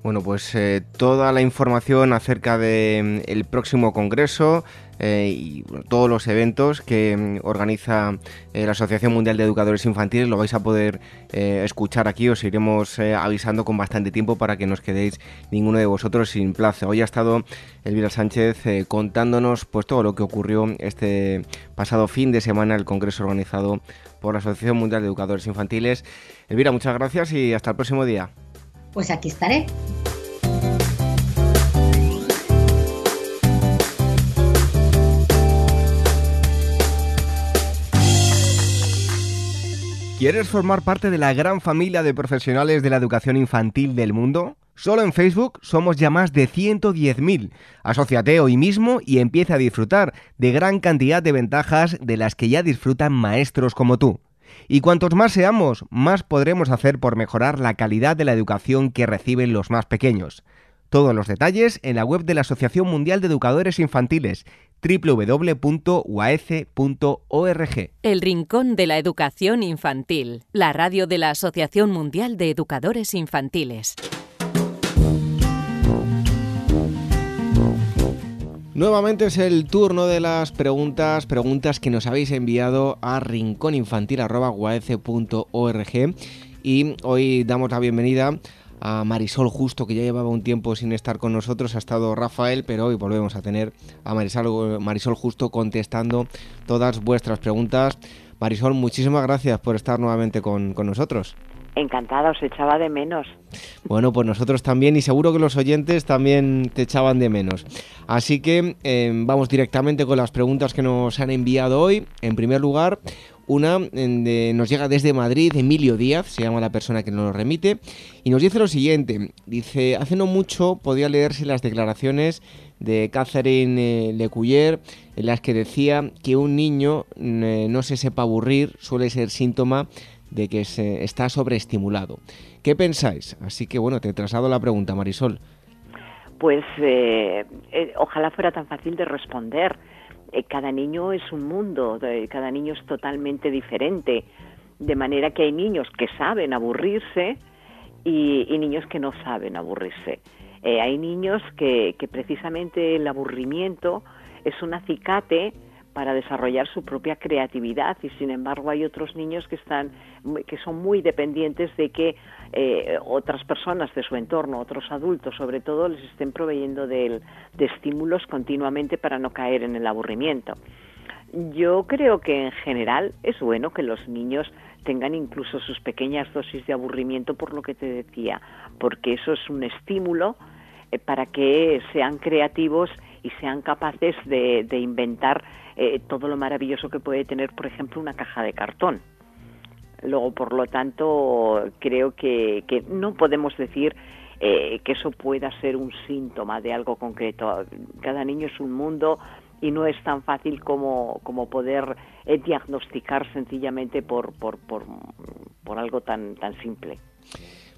Bueno, pues eh, toda la información acerca del mm, próximo Congreso eh, y todos los eventos que mm, organiza eh, la Asociación Mundial de Educadores Infantiles lo vais a poder escuchar aquí. Os iremos avisando con bastante tiempo para que no os quedéis ninguno de vosotros sin plaza. Hoy ha estado Elvira Sánchez contándonos pues todo lo que ocurrió este pasado fin de semana el Congreso organizado por la Asociación Mundial de Educadores Infantiles. Elvira, muchas gracias y hasta el próximo día pues aquí estaré. ¿Quieres formar parte de la gran familia de profesionales de la educación infantil del mundo? Solo en Facebook somos ya más de 110.000. Asociate hoy mismo y empieza a disfrutar de gran cantidad de ventajas de las que ya disfrutan maestros como tú. Y cuantos más seamos, más podremos hacer por mejorar la calidad de la educación que reciben los más pequeños. Todos los detalles en la web de la Asociación Mundial de Educadores Infantiles www.uaece.org. El Rincón de la Educación Infantil, la radio de la Asociación Mundial de Educadores Infantiles. Nuevamente es el turno de las preguntas, preguntas que nos habéis enviado a rincóninfantil.org y hoy damos la bienvenida a Marisol Justo, que ya llevaba un tiempo sin estar con nosotros, ha estado Rafael, pero hoy volvemos a tener a Marisol, Marisol Justo contestando todas vuestras preguntas. Marisol, muchísimas gracias por estar nuevamente con, con nosotros. Encantada, os echaba de menos. Bueno, pues nosotros también y seguro que los oyentes también te echaban de menos. Así que em, vamos directamente con las preguntas que nos han enviado hoy. En primer lugar, una nos llega desde Madrid, Emilio Díaz, se llama la persona que nos lo remite, y nos dice lo siguiente. Dice, hace no mucho podía leerse las declaraciones de Catherine eh, Lecuyer en las que decía que un niño no se sepa aburrir suele ser síntoma de que se está sobreestimulado. ¿Qué pensáis? Así que bueno, te traslado la pregunta, Marisol. Pues eh, eh, ojalá fuera tan fácil de responder. Eh, cada niño es un mundo, cada niño es totalmente diferente, de manera que hay niños que saben aburrirse y, niños que no saben aburrirse. hay niños que, que precisamente el aburrimiento es un acicate para desarrollar su propia creatividad y sin embargo hay otros niños que están que son muy dependientes de que eh, otras personas de su entorno otros adultos sobre todo les estén proveyendo de, de estímulos continuamente para no caer en el aburrimiento. Yo creo que en general es bueno que los niños tengan incluso sus pequeñas dosis de aburrimiento por lo que te decía porque eso es un estímulo eh, para que sean creativos y sean capaces de, de inventar eh, todo lo maravilloso que puede tener, por ejemplo, una caja de cartón. Luego, por lo tanto, creo que, que no podemos decir eh, que eso pueda ser un síntoma de algo concreto. Cada niño es un mundo y no es tan fácil como, poder eh, diagnosticar sencillamente por, por, por, por algo tan, tan simple.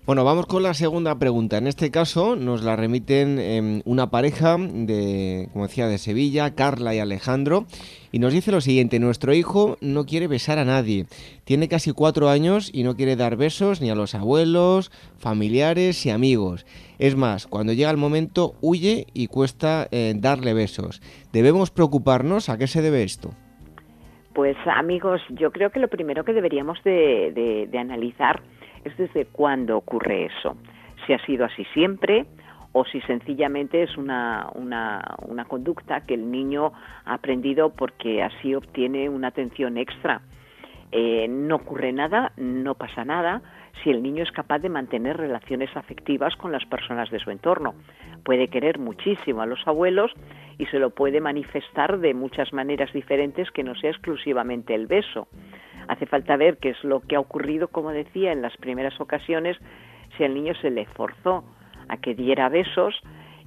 Bueno, vamos con la segunda pregunta. En este caso nos la remiten em, una pareja de, como decía, de Sevilla, Carla y Alejandro, y nos dice lo siguiente, nuestro hijo no quiere besar a nadie, tiene casi cuatro años y no quiere dar besos ni a los abuelos, familiares y amigos. Es más, cuando llega el momento huye y cuesta eh, darle besos. ¿Debemos preocuparnos? ¿A qué se debe esto? Pues amigos, yo creo que lo primero que deberíamos de, analizar es desde cuándo ocurre eso. Si ha sido así siempre o si sencillamente es una, una, conducta que el niño ha aprendido porque así obtiene una atención extra. Eh, no ocurre nada, no pasa nada si el niño es capaz de mantener relaciones afectivas con las personas de su entorno. Puede querer muchísimo a los abuelos y se lo puede manifestar de muchas maneras diferentes que no sea exclusivamente el beso. Hace falta ver qué es lo que ha ocurrido, como decía, en las primeras ocasiones, si al niño se le forzó a que diera besos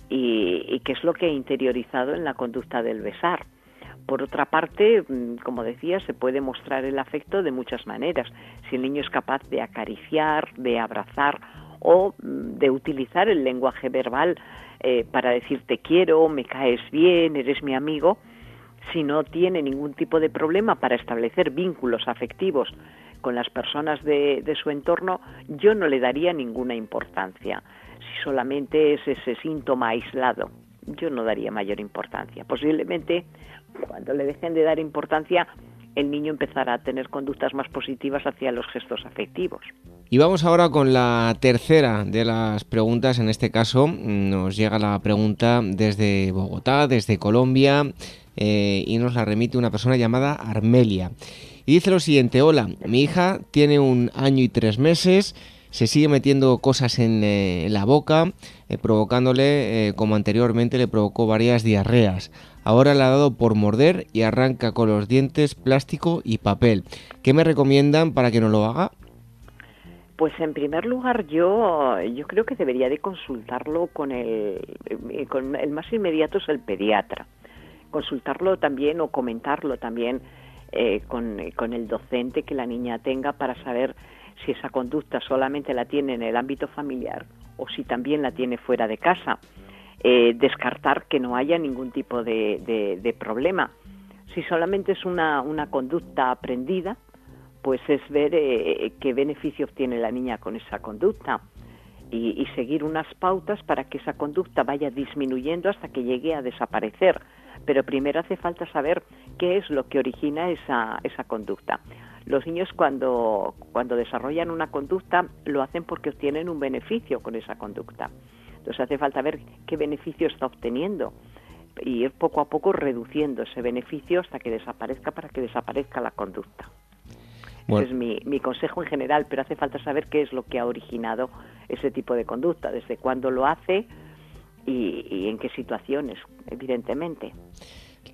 y, y qué es lo que ha interiorizado en la conducta del besar. Por otra parte, mm, como decía, se puede mostrar el afecto de muchas maneras. Si el niño es capaz de acariciar, de abrazar o mm, de utilizar el lenguaje verbal eh, para decir te quiero, me caes bien, eres mi amigo, si no tiene ningún tipo de problema para establecer vínculos afectivos con las personas de, su entorno, yo no le daría ninguna importancia. Si solamente es ese síntoma aislado, yo no daría mayor importancia. Posiblemente cuando le dejen de dar importancia, el niño empezará a tener conductas más positivas hacia los gestos afectivos. Y vamos ahora con la tercera de las preguntas. En este caso nos llega la pregunta desde Bogotá, desde Colombia, eh, y nos la remite una persona llamada Armelia. Y dice lo siguiente, hola, mi hija tiene un año y tres meses, se sigue metiendo cosas en, eh, la boca, eh, provocándole, como anteriormente le provocó varias diarreas. Ahora le ha dado por morder y arranca con los dientes plástico y papel. ¿Qué me recomiendan para que no lo haga? Pues en primer lugar yo yo creo que debería de consultarlo con el con el más inmediato es el pediatra. Consultarlo también o comentarlo también eh, con, con el docente que la niña tenga para saber si esa conducta solamente la tiene en el ámbito familiar o si también la tiene fuera de casa eh, descartar que no haya ningún tipo de, problema. Si solamente es una, conducta aprendida, pues es ver eh, qué beneficio obtiene la niña con esa conducta y, seguir unas pautas para que esa conducta vaya disminuyendo hasta que llegue a desaparecer. Pero primero hace falta saber qué es lo que origina esa, esa conducta. Los niños cuando, cuando desarrollan una conducta lo hacen porque obtienen un beneficio con esa conducta. Entonces hace falta ver qué beneficio está obteniendo y ir poco a poco reduciendo ese beneficio hasta que desaparezca para que desaparezca la conducta. Ese es mi, mi, consejo en general, pero hace falta saber qué es lo que ha originado ese tipo de conducta, desde cuándo lo hace y, y en qué situaciones, evidentemente.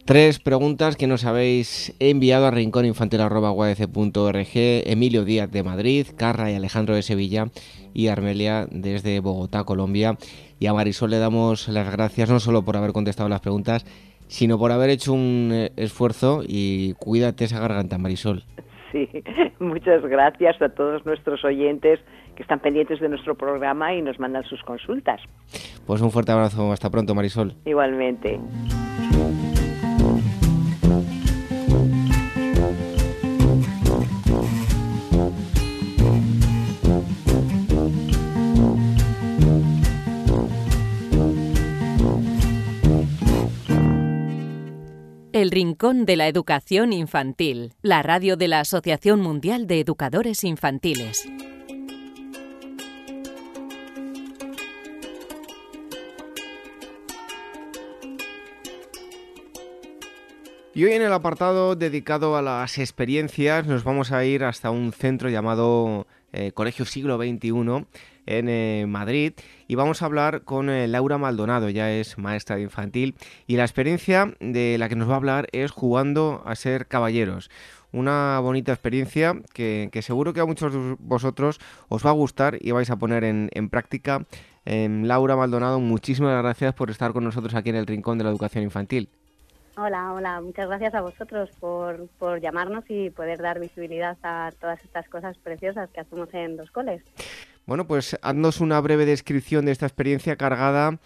Tres preguntas que nos habéis enviado a rincóninfantil.org. Emilio Díaz de Madrid, Carra y Alejandro de Sevilla y Armelia desde Bogotá, Colombia. Y a Marisol le damos las gracias no solo por haber contestado las preguntas, sino por haber hecho un eh, esfuerzo y cuídate esa garganta, Marisol. Sí, muchas gracias a todos nuestros oyentes que están pendientes de nuestro programa y nos mandan sus consultas. Pues un fuerte abrazo, hasta pronto, Marisol. Igualmente. El Rincón de la Educación Infantil, la radio de la Asociación Mundial de Educadores Infantiles. Y hoy en el apartado dedicado a las experiencias nos vamos a ir hasta un centro llamado eh, Colegio Siglo XXI en eh, Madrid y vamos a hablar con eh, Laura Maldonado, ya es maestra de infantil y la experiencia de la que nos va a hablar es jugando a ser caballeros. Una bonita experiencia que, seguro que a muchos de vosotros os va a gustar y vais a poner en, práctica. Em, Laura Maldonado, muchísimas gracias por estar con nosotros aquí en el Rincón de la Educación Infantil. Hola, hola. Muchas gracias a vosotros por, por llamarnos y poder dar visibilidad a todas estas cosas preciosas que hacemos en los coles. Bueno, pues haznos una breve descripción de esta experiencia cargada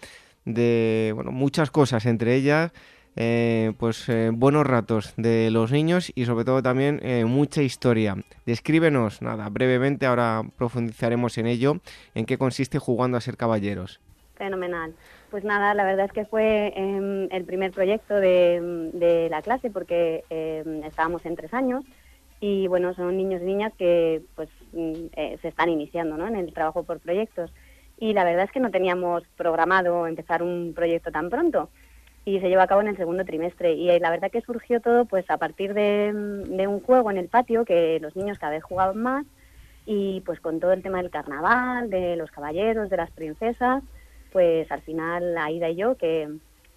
de bueno, muchas cosas, entre ellas eh, pues eh, buenos ratos de los niños y sobre todo también eh, mucha historia. Descríbenos, nada, brevemente, ahora profundizaremos en ello, en qué consiste jugando a ser caballeros. Fenomenal. Pues nada, la verdad es que fue em, el primer proyecto de, la clase porque em, estábamos en tres años y bueno, son niños y niñas que pues mm, eh, se están iniciando ¿no? en el trabajo por proyectos y la verdad es que no teníamos programado empezar un proyecto tan pronto y se llevó a cabo en el segundo trimestre y eh, la verdad que surgió todo pues a partir de, de un juego en el patio que los niños cada vez jugaban más y pues con todo el tema del carnaval, de los caballeros, de las princesas, pues al final Aida y yo, que,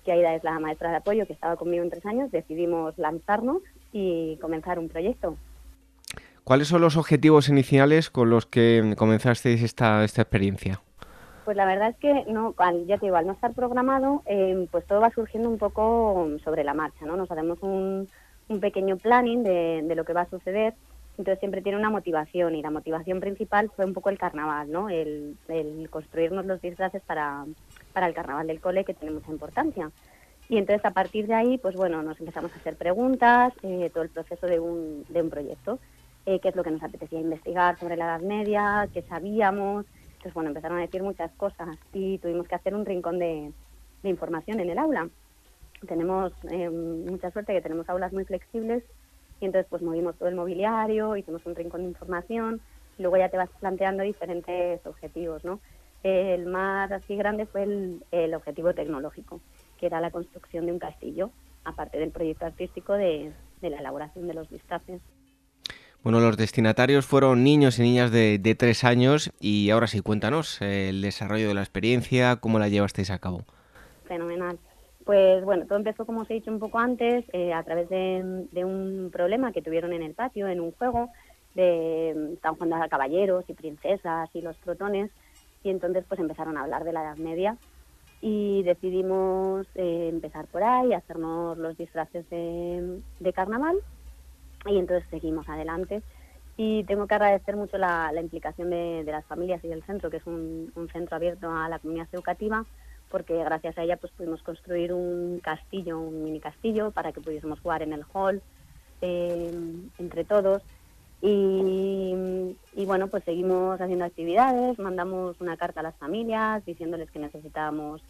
que Aida es la maestra de apoyo que estaba conmigo en tres años, decidimos lanzarnos y comenzar un proyecto. ¿Cuáles son los objetivos iniciales con los que comenzasteis esta, esta experiencia? Pues la verdad es que no, ya te digo, al no estar programado, eh, pues todo va surgiendo un poco sobre la marcha, ¿no? Nos hacemos un, un pequeño planning de, de, lo que va a suceder entonces siempre tiene una motivación y la motivación principal fue un poco el carnaval, ¿no? El, construirnos los disfraces para, para el carnaval del cole que tiene mucha importancia. Y entonces a partir de ahí, pues bueno, nos empezamos a hacer preguntas, eh, todo el proceso de un, de un proyecto, eh, qué es lo que nos apetecía investigar sobre la Edad Media, qué sabíamos. Entonces bueno, empezaron a decir muchas cosas y tuvimos que hacer un rincón de, de información en el aula. Tenemos eh, mucha suerte que tenemos aulas muy flexibles y entonces pues movimos todo el mobiliario, hicimos un rincón de información y luego ya te vas planteando diferentes objetivos, ¿no? El más así grande fue el, objetivo tecnológico, que era la construcción de un castillo, aparte del proyecto artístico de, la elaboración de los disfraces. Bueno, los destinatarios fueron niños y niñas de, de tres años y ahora sí, cuéntanos eh, el desarrollo de la experiencia, cómo la llevasteis a cabo. Fenomenal. Pues bueno, todo empezó, como os he dicho un poco antes, eh, a través de, un problema que tuvieron en el patio, en un juego, de, estaban jugando a caballeros y princesas y los protones, y entonces pues empezaron a hablar de la Edad Media y decidimos eh, empezar por ahí, hacernos los disfraces de, carnaval y entonces seguimos adelante. Y tengo que agradecer mucho la, implicación de, las familias y del centro, que es un centro abierto a la comunidad educativa, porque gracias a ella pues pudimos construir un castillo, un mini castillo, para que pudiésemos jugar en el hall eh, entre todos. Y, bueno, pues seguimos haciendo actividades, mandamos una carta a las familias diciéndoles que necesitábamos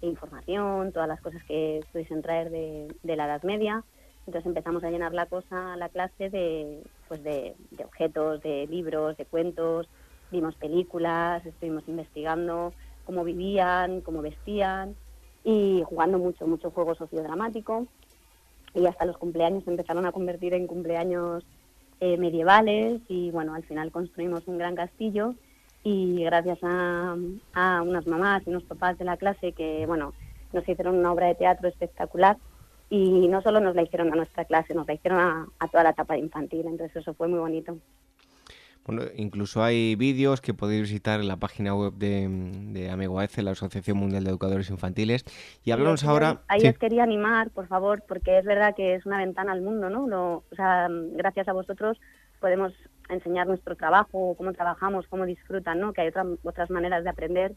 información, todas las cosas que pudiesen traer de, la Edad Media. Entonces empezamos a llenar la cosa, la clase de, pues de, objetos, de libros, de cuentos, vimos películas, estuvimos investigando, cómo vivían, cómo vestían y jugando mucho, mucho juego sociodramático. Y hasta los cumpleaños se empezaron a convertir en cumpleaños eh, medievales y bueno, al final construimos un gran castillo y gracias a, a, unas mamás y unos papás de la clase que bueno, nos hicieron una obra de teatro espectacular y no solo nos la hicieron a nuestra clase, nos la hicieron a, a toda la etapa infantil, entonces eso fue muy bonito. Bueno, incluso hay vídeos que podéis visitar en la página web de, de Amigo la Asociación Mundial de Educadores Infantiles. Y hablamos ahora... Ahí os quería animar, por favor, porque es verdad que es una ventana al mundo, ¿no? o sea, gracias a vosotros podemos enseñar nuestro trabajo, cómo trabajamos, cómo disfrutan, ¿no? Que hay otras otras maneras de aprender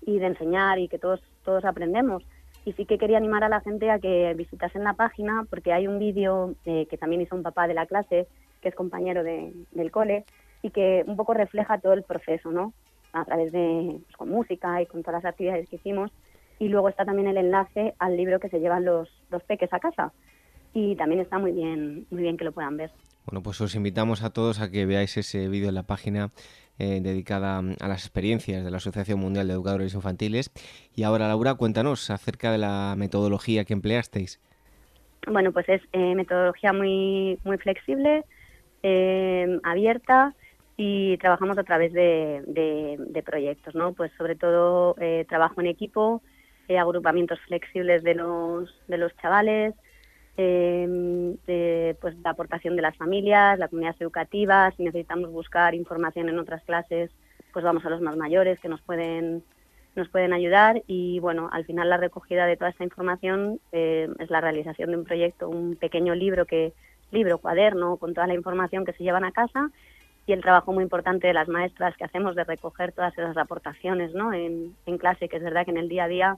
y de enseñar y que todos, todos aprendemos. Y sí que quería animar a la gente a que visitasen la página porque hay un vídeo eh, que también hizo un papá de la clase, que es compañero de, del cole, y que un poco refleja todo el proceso, ¿no? A través de, pues, con música y con todas las actividades que hicimos. Y luego está también el enlace al libro que se llevan los, los peques a casa. Y también está muy bien, muy bien que lo puedan ver. Bueno, pues os invitamos a todos a que veáis ese vídeo en la página eh, dedicada a las experiencias de la Asociación Mundial de Educadores Infantiles. Y ahora, Laura, cuéntanos acerca de la metodología que empleasteis. Bueno, pues es eh, metodología muy, muy flexible, eh, abierta y trabajamos a través de, de, proyectos, ¿no? Pues sobre todo eh, trabajo en equipo, agrupamientos flexibles de los, de los chavales, eh, pues la aportación de las familias, la comunidad educativa, si necesitamos buscar información en otras clases, pues vamos a los más mayores que nos pueden nos pueden ayudar y bueno, al final la recogida de toda esta información es la realización de un proyecto, un pequeño libro que libro, cuaderno, con toda la información que se llevan a casa y el trabajo muy importante de las maestras que hacemos de recoger todas esas aportaciones ¿no? en, clase, que es verdad que en el día a día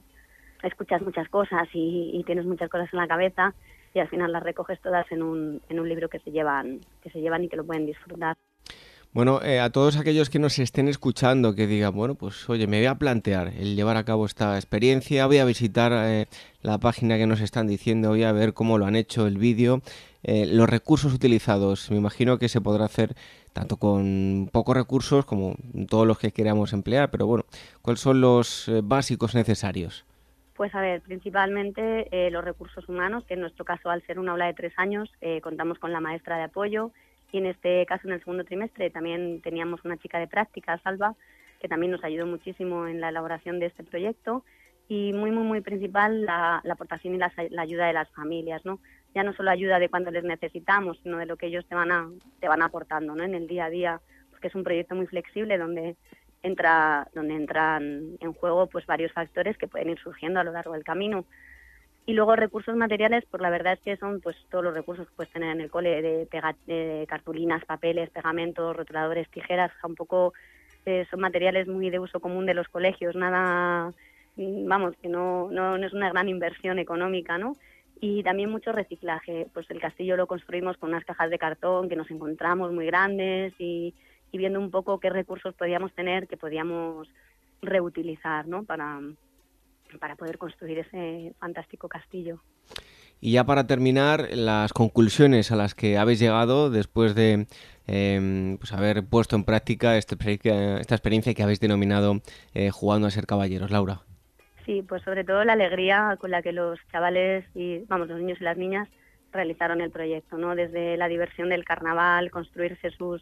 escuchas muchas cosas y, tienes muchas cosas en la cabeza y al final las recoges todas en un, en un libro que se llevan que se llevan y que lo pueden disfrutar. Bueno, eh, a todos aquellos que nos estén escuchando, que digan, bueno, pues oye, me voy a plantear el llevar a cabo esta experiencia, voy a visitar eh, la página que nos están diciendo, voy a ver cómo lo han hecho, el vídeo, eh, los recursos utilizados. Me imagino que se podrá hacer tanto con pocos recursos como todos los que queramos emplear, pero bueno, ¿cuáles son los básicos necesarios? Pues a ver, principalmente los recursos humanos, que en nuestro caso al ser un aula de tres años contamos con la maestra de apoyo, y en este caso, en el segundo trimestre, también teníamos una chica de práctica, Salva, que también nos ayudó muchísimo en la elaboración de este proyecto. Y muy, muy, muy principal la, aportación y la, ayuda de las familias, ¿no? Ya no solo ayuda de cuando les necesitamos, sino de lo que ellos te van, a, te van aportando, ¿no? En el día a día, porque es un proyecto muy flexible donde entra donde entran en juego pues varios factores que pueden ir surgiendo a lo largo del camino y luego recursos materiales, pues la verdad es que son pues todos los recursos que puedes tener en el cole, de, cartulinas, papeles, pegamentos, rotuladores, tijeras, un poco eh, son materiales muy de uso común de los colegios, nada, mm, vamos, que no, no, es una gran inversión económica, ¿no? Y también mucho reciclaje, pues el castillo lo construimos con unas cajas de cartón que nos encontramos muy grandes y, y viendo un poco qué recursos podíamos tener que podíamos reutilizar, ¿no? Para, para poder construir ese fantástico castillo. Y ya para terminar, las conclusiones a las que habéis llegado después de em, pues haber puesto en práctica este, esta experiencia que habéis denominado eh, jugando a ser caballeros, Laura. Sí, pues sobre todo la alegría con la que los chavales y vamos los niños y las niñas realizaron el proyecto, ¿no? Desde la diversión del carnaval, construirse sus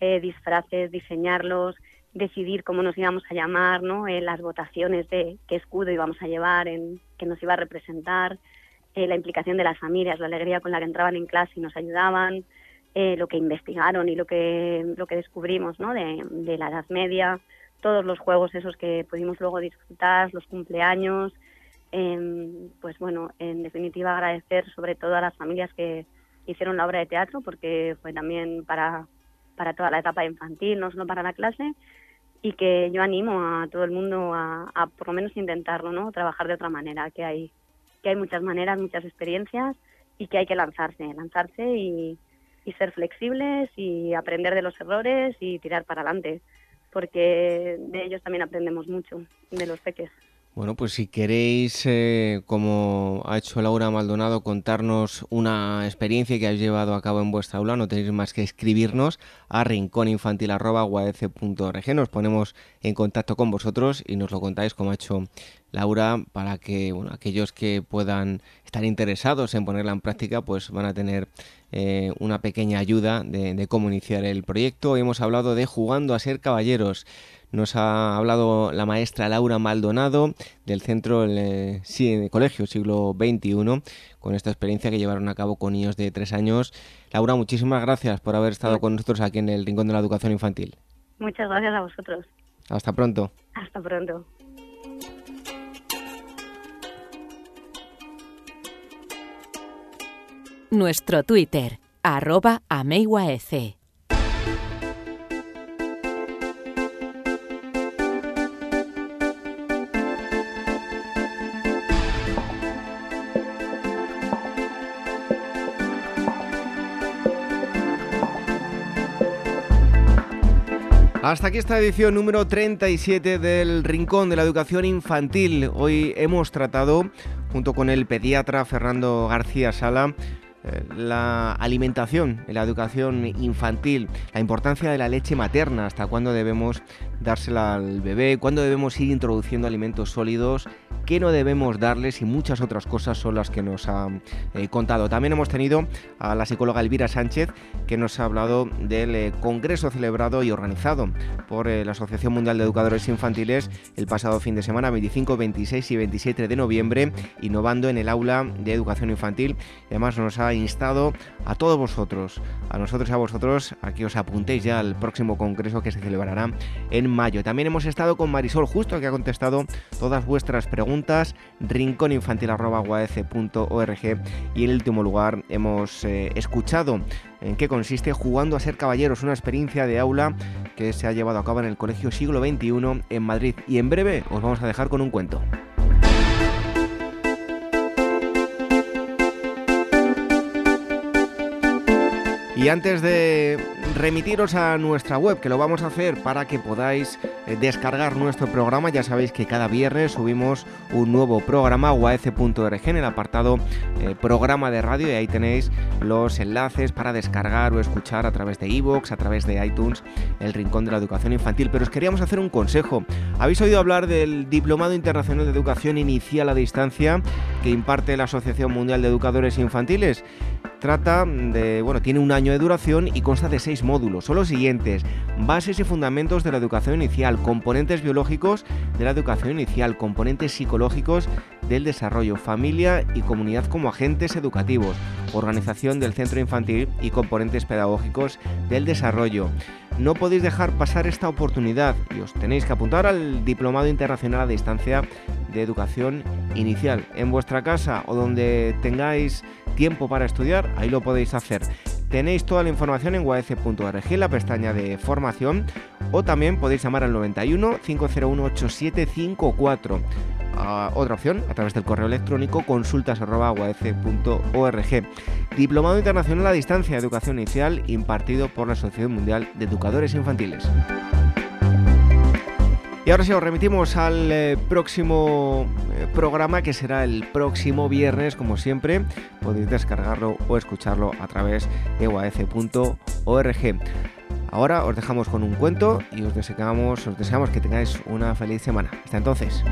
eh, disfraces, diseñarlos, decidir cómo nos íbamos a llamar, ¿no? Eh, las votaciones de qué escudo íbamos a llevar, en qué nos iba a representar, eh, la implicación de las familias, la alegría con la que entraban en clase y nos ayudaban, eh, lo que investigaron y lo que, lo que descubrimos ¿no? de, de, la Edad Media, todos los juegos esos que pudimos luego disfrutar, los cumpleaños. Em, pues bueno, en definitiva agradecer sobre todo a las familias que hicieron la obra de teatro porque fue también para, para toda la etapa infantil, no solo para la clase, y que yo animo a todo el mundo a, por lo menos intentarlo, ¿no? Trabajar de otra manera, que hay, que hay muchas maneras, muchas experiencias y que hay que lanzarse, lanzarse y, y ser flexibles y aprender de los errores y tirar para adelante, porque de ellos también aprendemos mucho, de los peques. Bueno, pues si queréis, eh, como ha hecho Laura Maldonado, contarnos una experiencia que habéis llevado a cabo en vuestra aula, no tenéis más que escribirnos a rincóninfantil.org. Nos ponemos en contacto con vosotros y nos lo contáis como ha hecho Laura para que bueno, aquellos que puedan estar interesados en ponerla en práctica pues van a tener eh, una pequeña ayuda de, de cómo iniciar el proyecto. Hoy hemos hablado de jugando a ser caballeros. Nos ha hablado la maestra Laura Maldonado del centro el, sí, colegio siglo XXI con esta experiencia que llevaron a cabo con niños de tres años. Laura, muchísimas gracias por haber estado con nosotros aquí en el Rincón de la Educación Infantil. Muchas gracias a vosotros. Hasta pronto. Hasta pronto. Nuestro Twitter, arroba Hasta aquí esta edición número 37 del Rincón de la Educación Infantil. Hoy hemos tratado, junto con el pediatra Fernando García Sala, la alimentación en la educación infantil, la importancia de la leche materna, hasta cuándo debemos dársela al bebé, cuándo debemos ir introduciendo alimentos sólidos qué no debemos darles y muchas otras cosas son las que nos ha eh, contado. También hemos tenido a la psicóloga Elvira Sánchez que nos ha hablado del eh, congreso celebrado y organizado por eh, la Asociación Mundial de Educadores Infantiles el pasado fin de semana 25, 26 y 27 de noviembre, innovando en el aula de educación infantil. además nos ha instado a todos vosotros, a nosotros y a vosotros, a que os apuntéis ya al próximo congreso que se celebrará en mayo. También hemos estado con Marisol Justo que ha contestado todas vuestras preguntas rincóninfantil.org y en último lugar hemos eh, escuchado en qué consiste Jugando a ser caballeros, una experiencia de aula que se ha llevado a cabo en el Colegio Siglo XXI en Madrid y en breve os vamos a dejar con un cuento. Y antes de remitiros a nuestra web, que lo vamos a hacer para que podáis eh, descargar nuestro programa, ya sabéis que cada viernes subimos un nuevo programa, uaf.org, en el apartado eh, programa de radio, y ahí tenéis los enlaces para descargar o escuchar a través de iVoox, a través de iTunes, el Rincón de la Educación Infantil. Pero os queríamos hacer un consejo. ¿Habéis oído hablar del Diplomado Internacional de Educación Inicial a Distancia que imparte la Asociación Mundial de Educadores Infantiles? Trata de, bueno, tiene un año de duración y consta de seis módulos. Son los siguientes: bases y fundamentos de la educación inicial, componentes biológicos de la educación inicial, componentes psicológicos del desarrollo, familia y comunidad como agentes educativos, organización del centro infantil y componentes pedagógicos del desarrollo. No podéis dejar pasar esta oportunidad y os tenéis que apuntar al Diplomado Internacional a Distancia de Educación Inicial. En vuestra casa o donde tengáis tiempo para estudiar, ahí lo podéis hacer. Tenéis toda la información en uaf.org, la pestaña de formación, o también podéis llamar al 91 501 8754. otra opción, a través del correo electrónico consultas.uaf.org. Diplomado Internacional a Distancia de Educación Inicial impartido por la Asociación Mundial de Educadores Infantiles. Y ahora sí, os remitimos al eh, próximo eh, programa que será el próximo viernes, como siempre. Podéis descargarlo o escucharlo a través de uaf.org. Ahora os dejamos con un cuento y os deseamos, os deseamos que tengáis una feliz semana. Hasta entonces.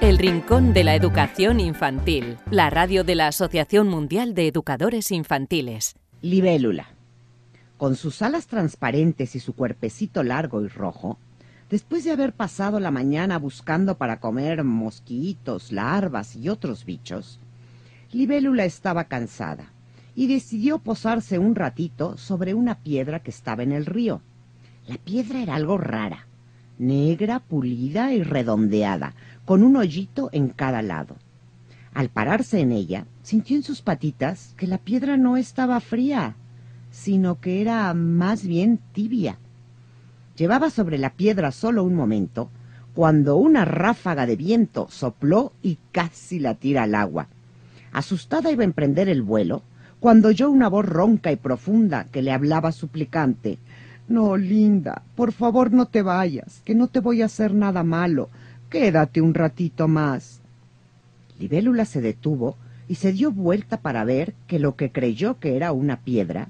El Rincón de la Educación Infantil, la radio de la Asociación Mundial de Educadores Infantiles. Libélula. Con sus alas transparentes y su cuerpecito largo y rojo, después de haber pasado la mañana buscando para comer mosquitos, larvas y otros bichos, Libélula estaba cansada y decidió posarse un ratito sobre una piedra que estaba en el río. La piedra era algo rara, negra, pulida y redondeada, con un hoyito en cada lado. Al pararse en ella, sintió en sus patitas que la piedra no estaba fría, sino que era más bien tibia. Llevaba sobre la piedra solo un momento, cuando una ráfaga de viento sopló y casi la tira al agua. Asustada iba a emprender el vuelo, cuando oyó una voz ronca y profunda que le hablaba suplicante. No, linda, por favor no te vayas, que no te voy a hacer nada malo. Quédate un ratito más. Libélula se detuvo y se dio vuelta para ver que lo que creyó que era una piedra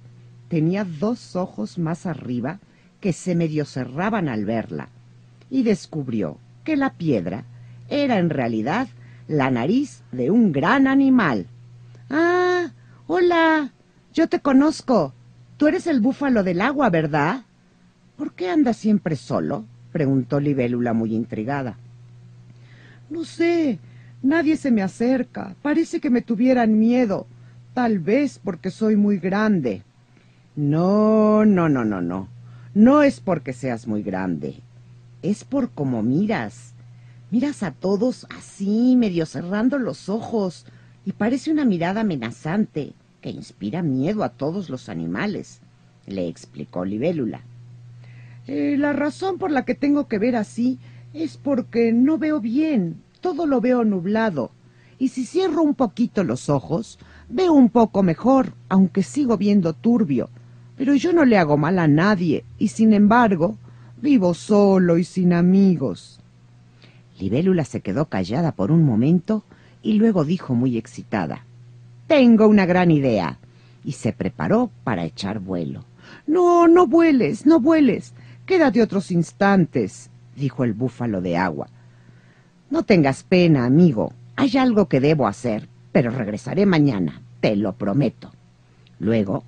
tenía dos ojos más arriba que se medio cerraban al verla, y descubrió que la piedra era en realidad la nariz de un gran animal. Ah, hola, yo te conozco. Tú eres el búfalo del agua, ¿verdad? ¿Por qué andas siempre solo? preguntó Libélula muy intrigada. No sé, nadie se me acerca. Parece que me tuvieran miedo. Tal vez porque soy muy grande. No, no, no, no, no. No es porque seas muy grande. Es por cómo miras. Miras a todos así, medio cerrando los ojos, y parece una mirada amenazante que inspira miedo a todos los animales, le explicó Libélula. Eh, la razón por la que tengo que ver así es porque no veo bien, todo lo veo nublado, y si cierro un poquito los ojos, veo un poco mejor, aunque sigo viendo turbio, pero yo no le hago mal a nadie, y sin embargo, vivo solo y sin amigos. Libélula se quedó callada por un momento y luego dijo muy excitada Tengo una gran idea. y se preparó para echar vuelo. No, no vueles, no vueles. Quédate otros instantes, dijo el búfalo de agua. No tengas pena, amigo. Hay algo que debo hacer, pero regresaré mañana, te lo prometo. Luego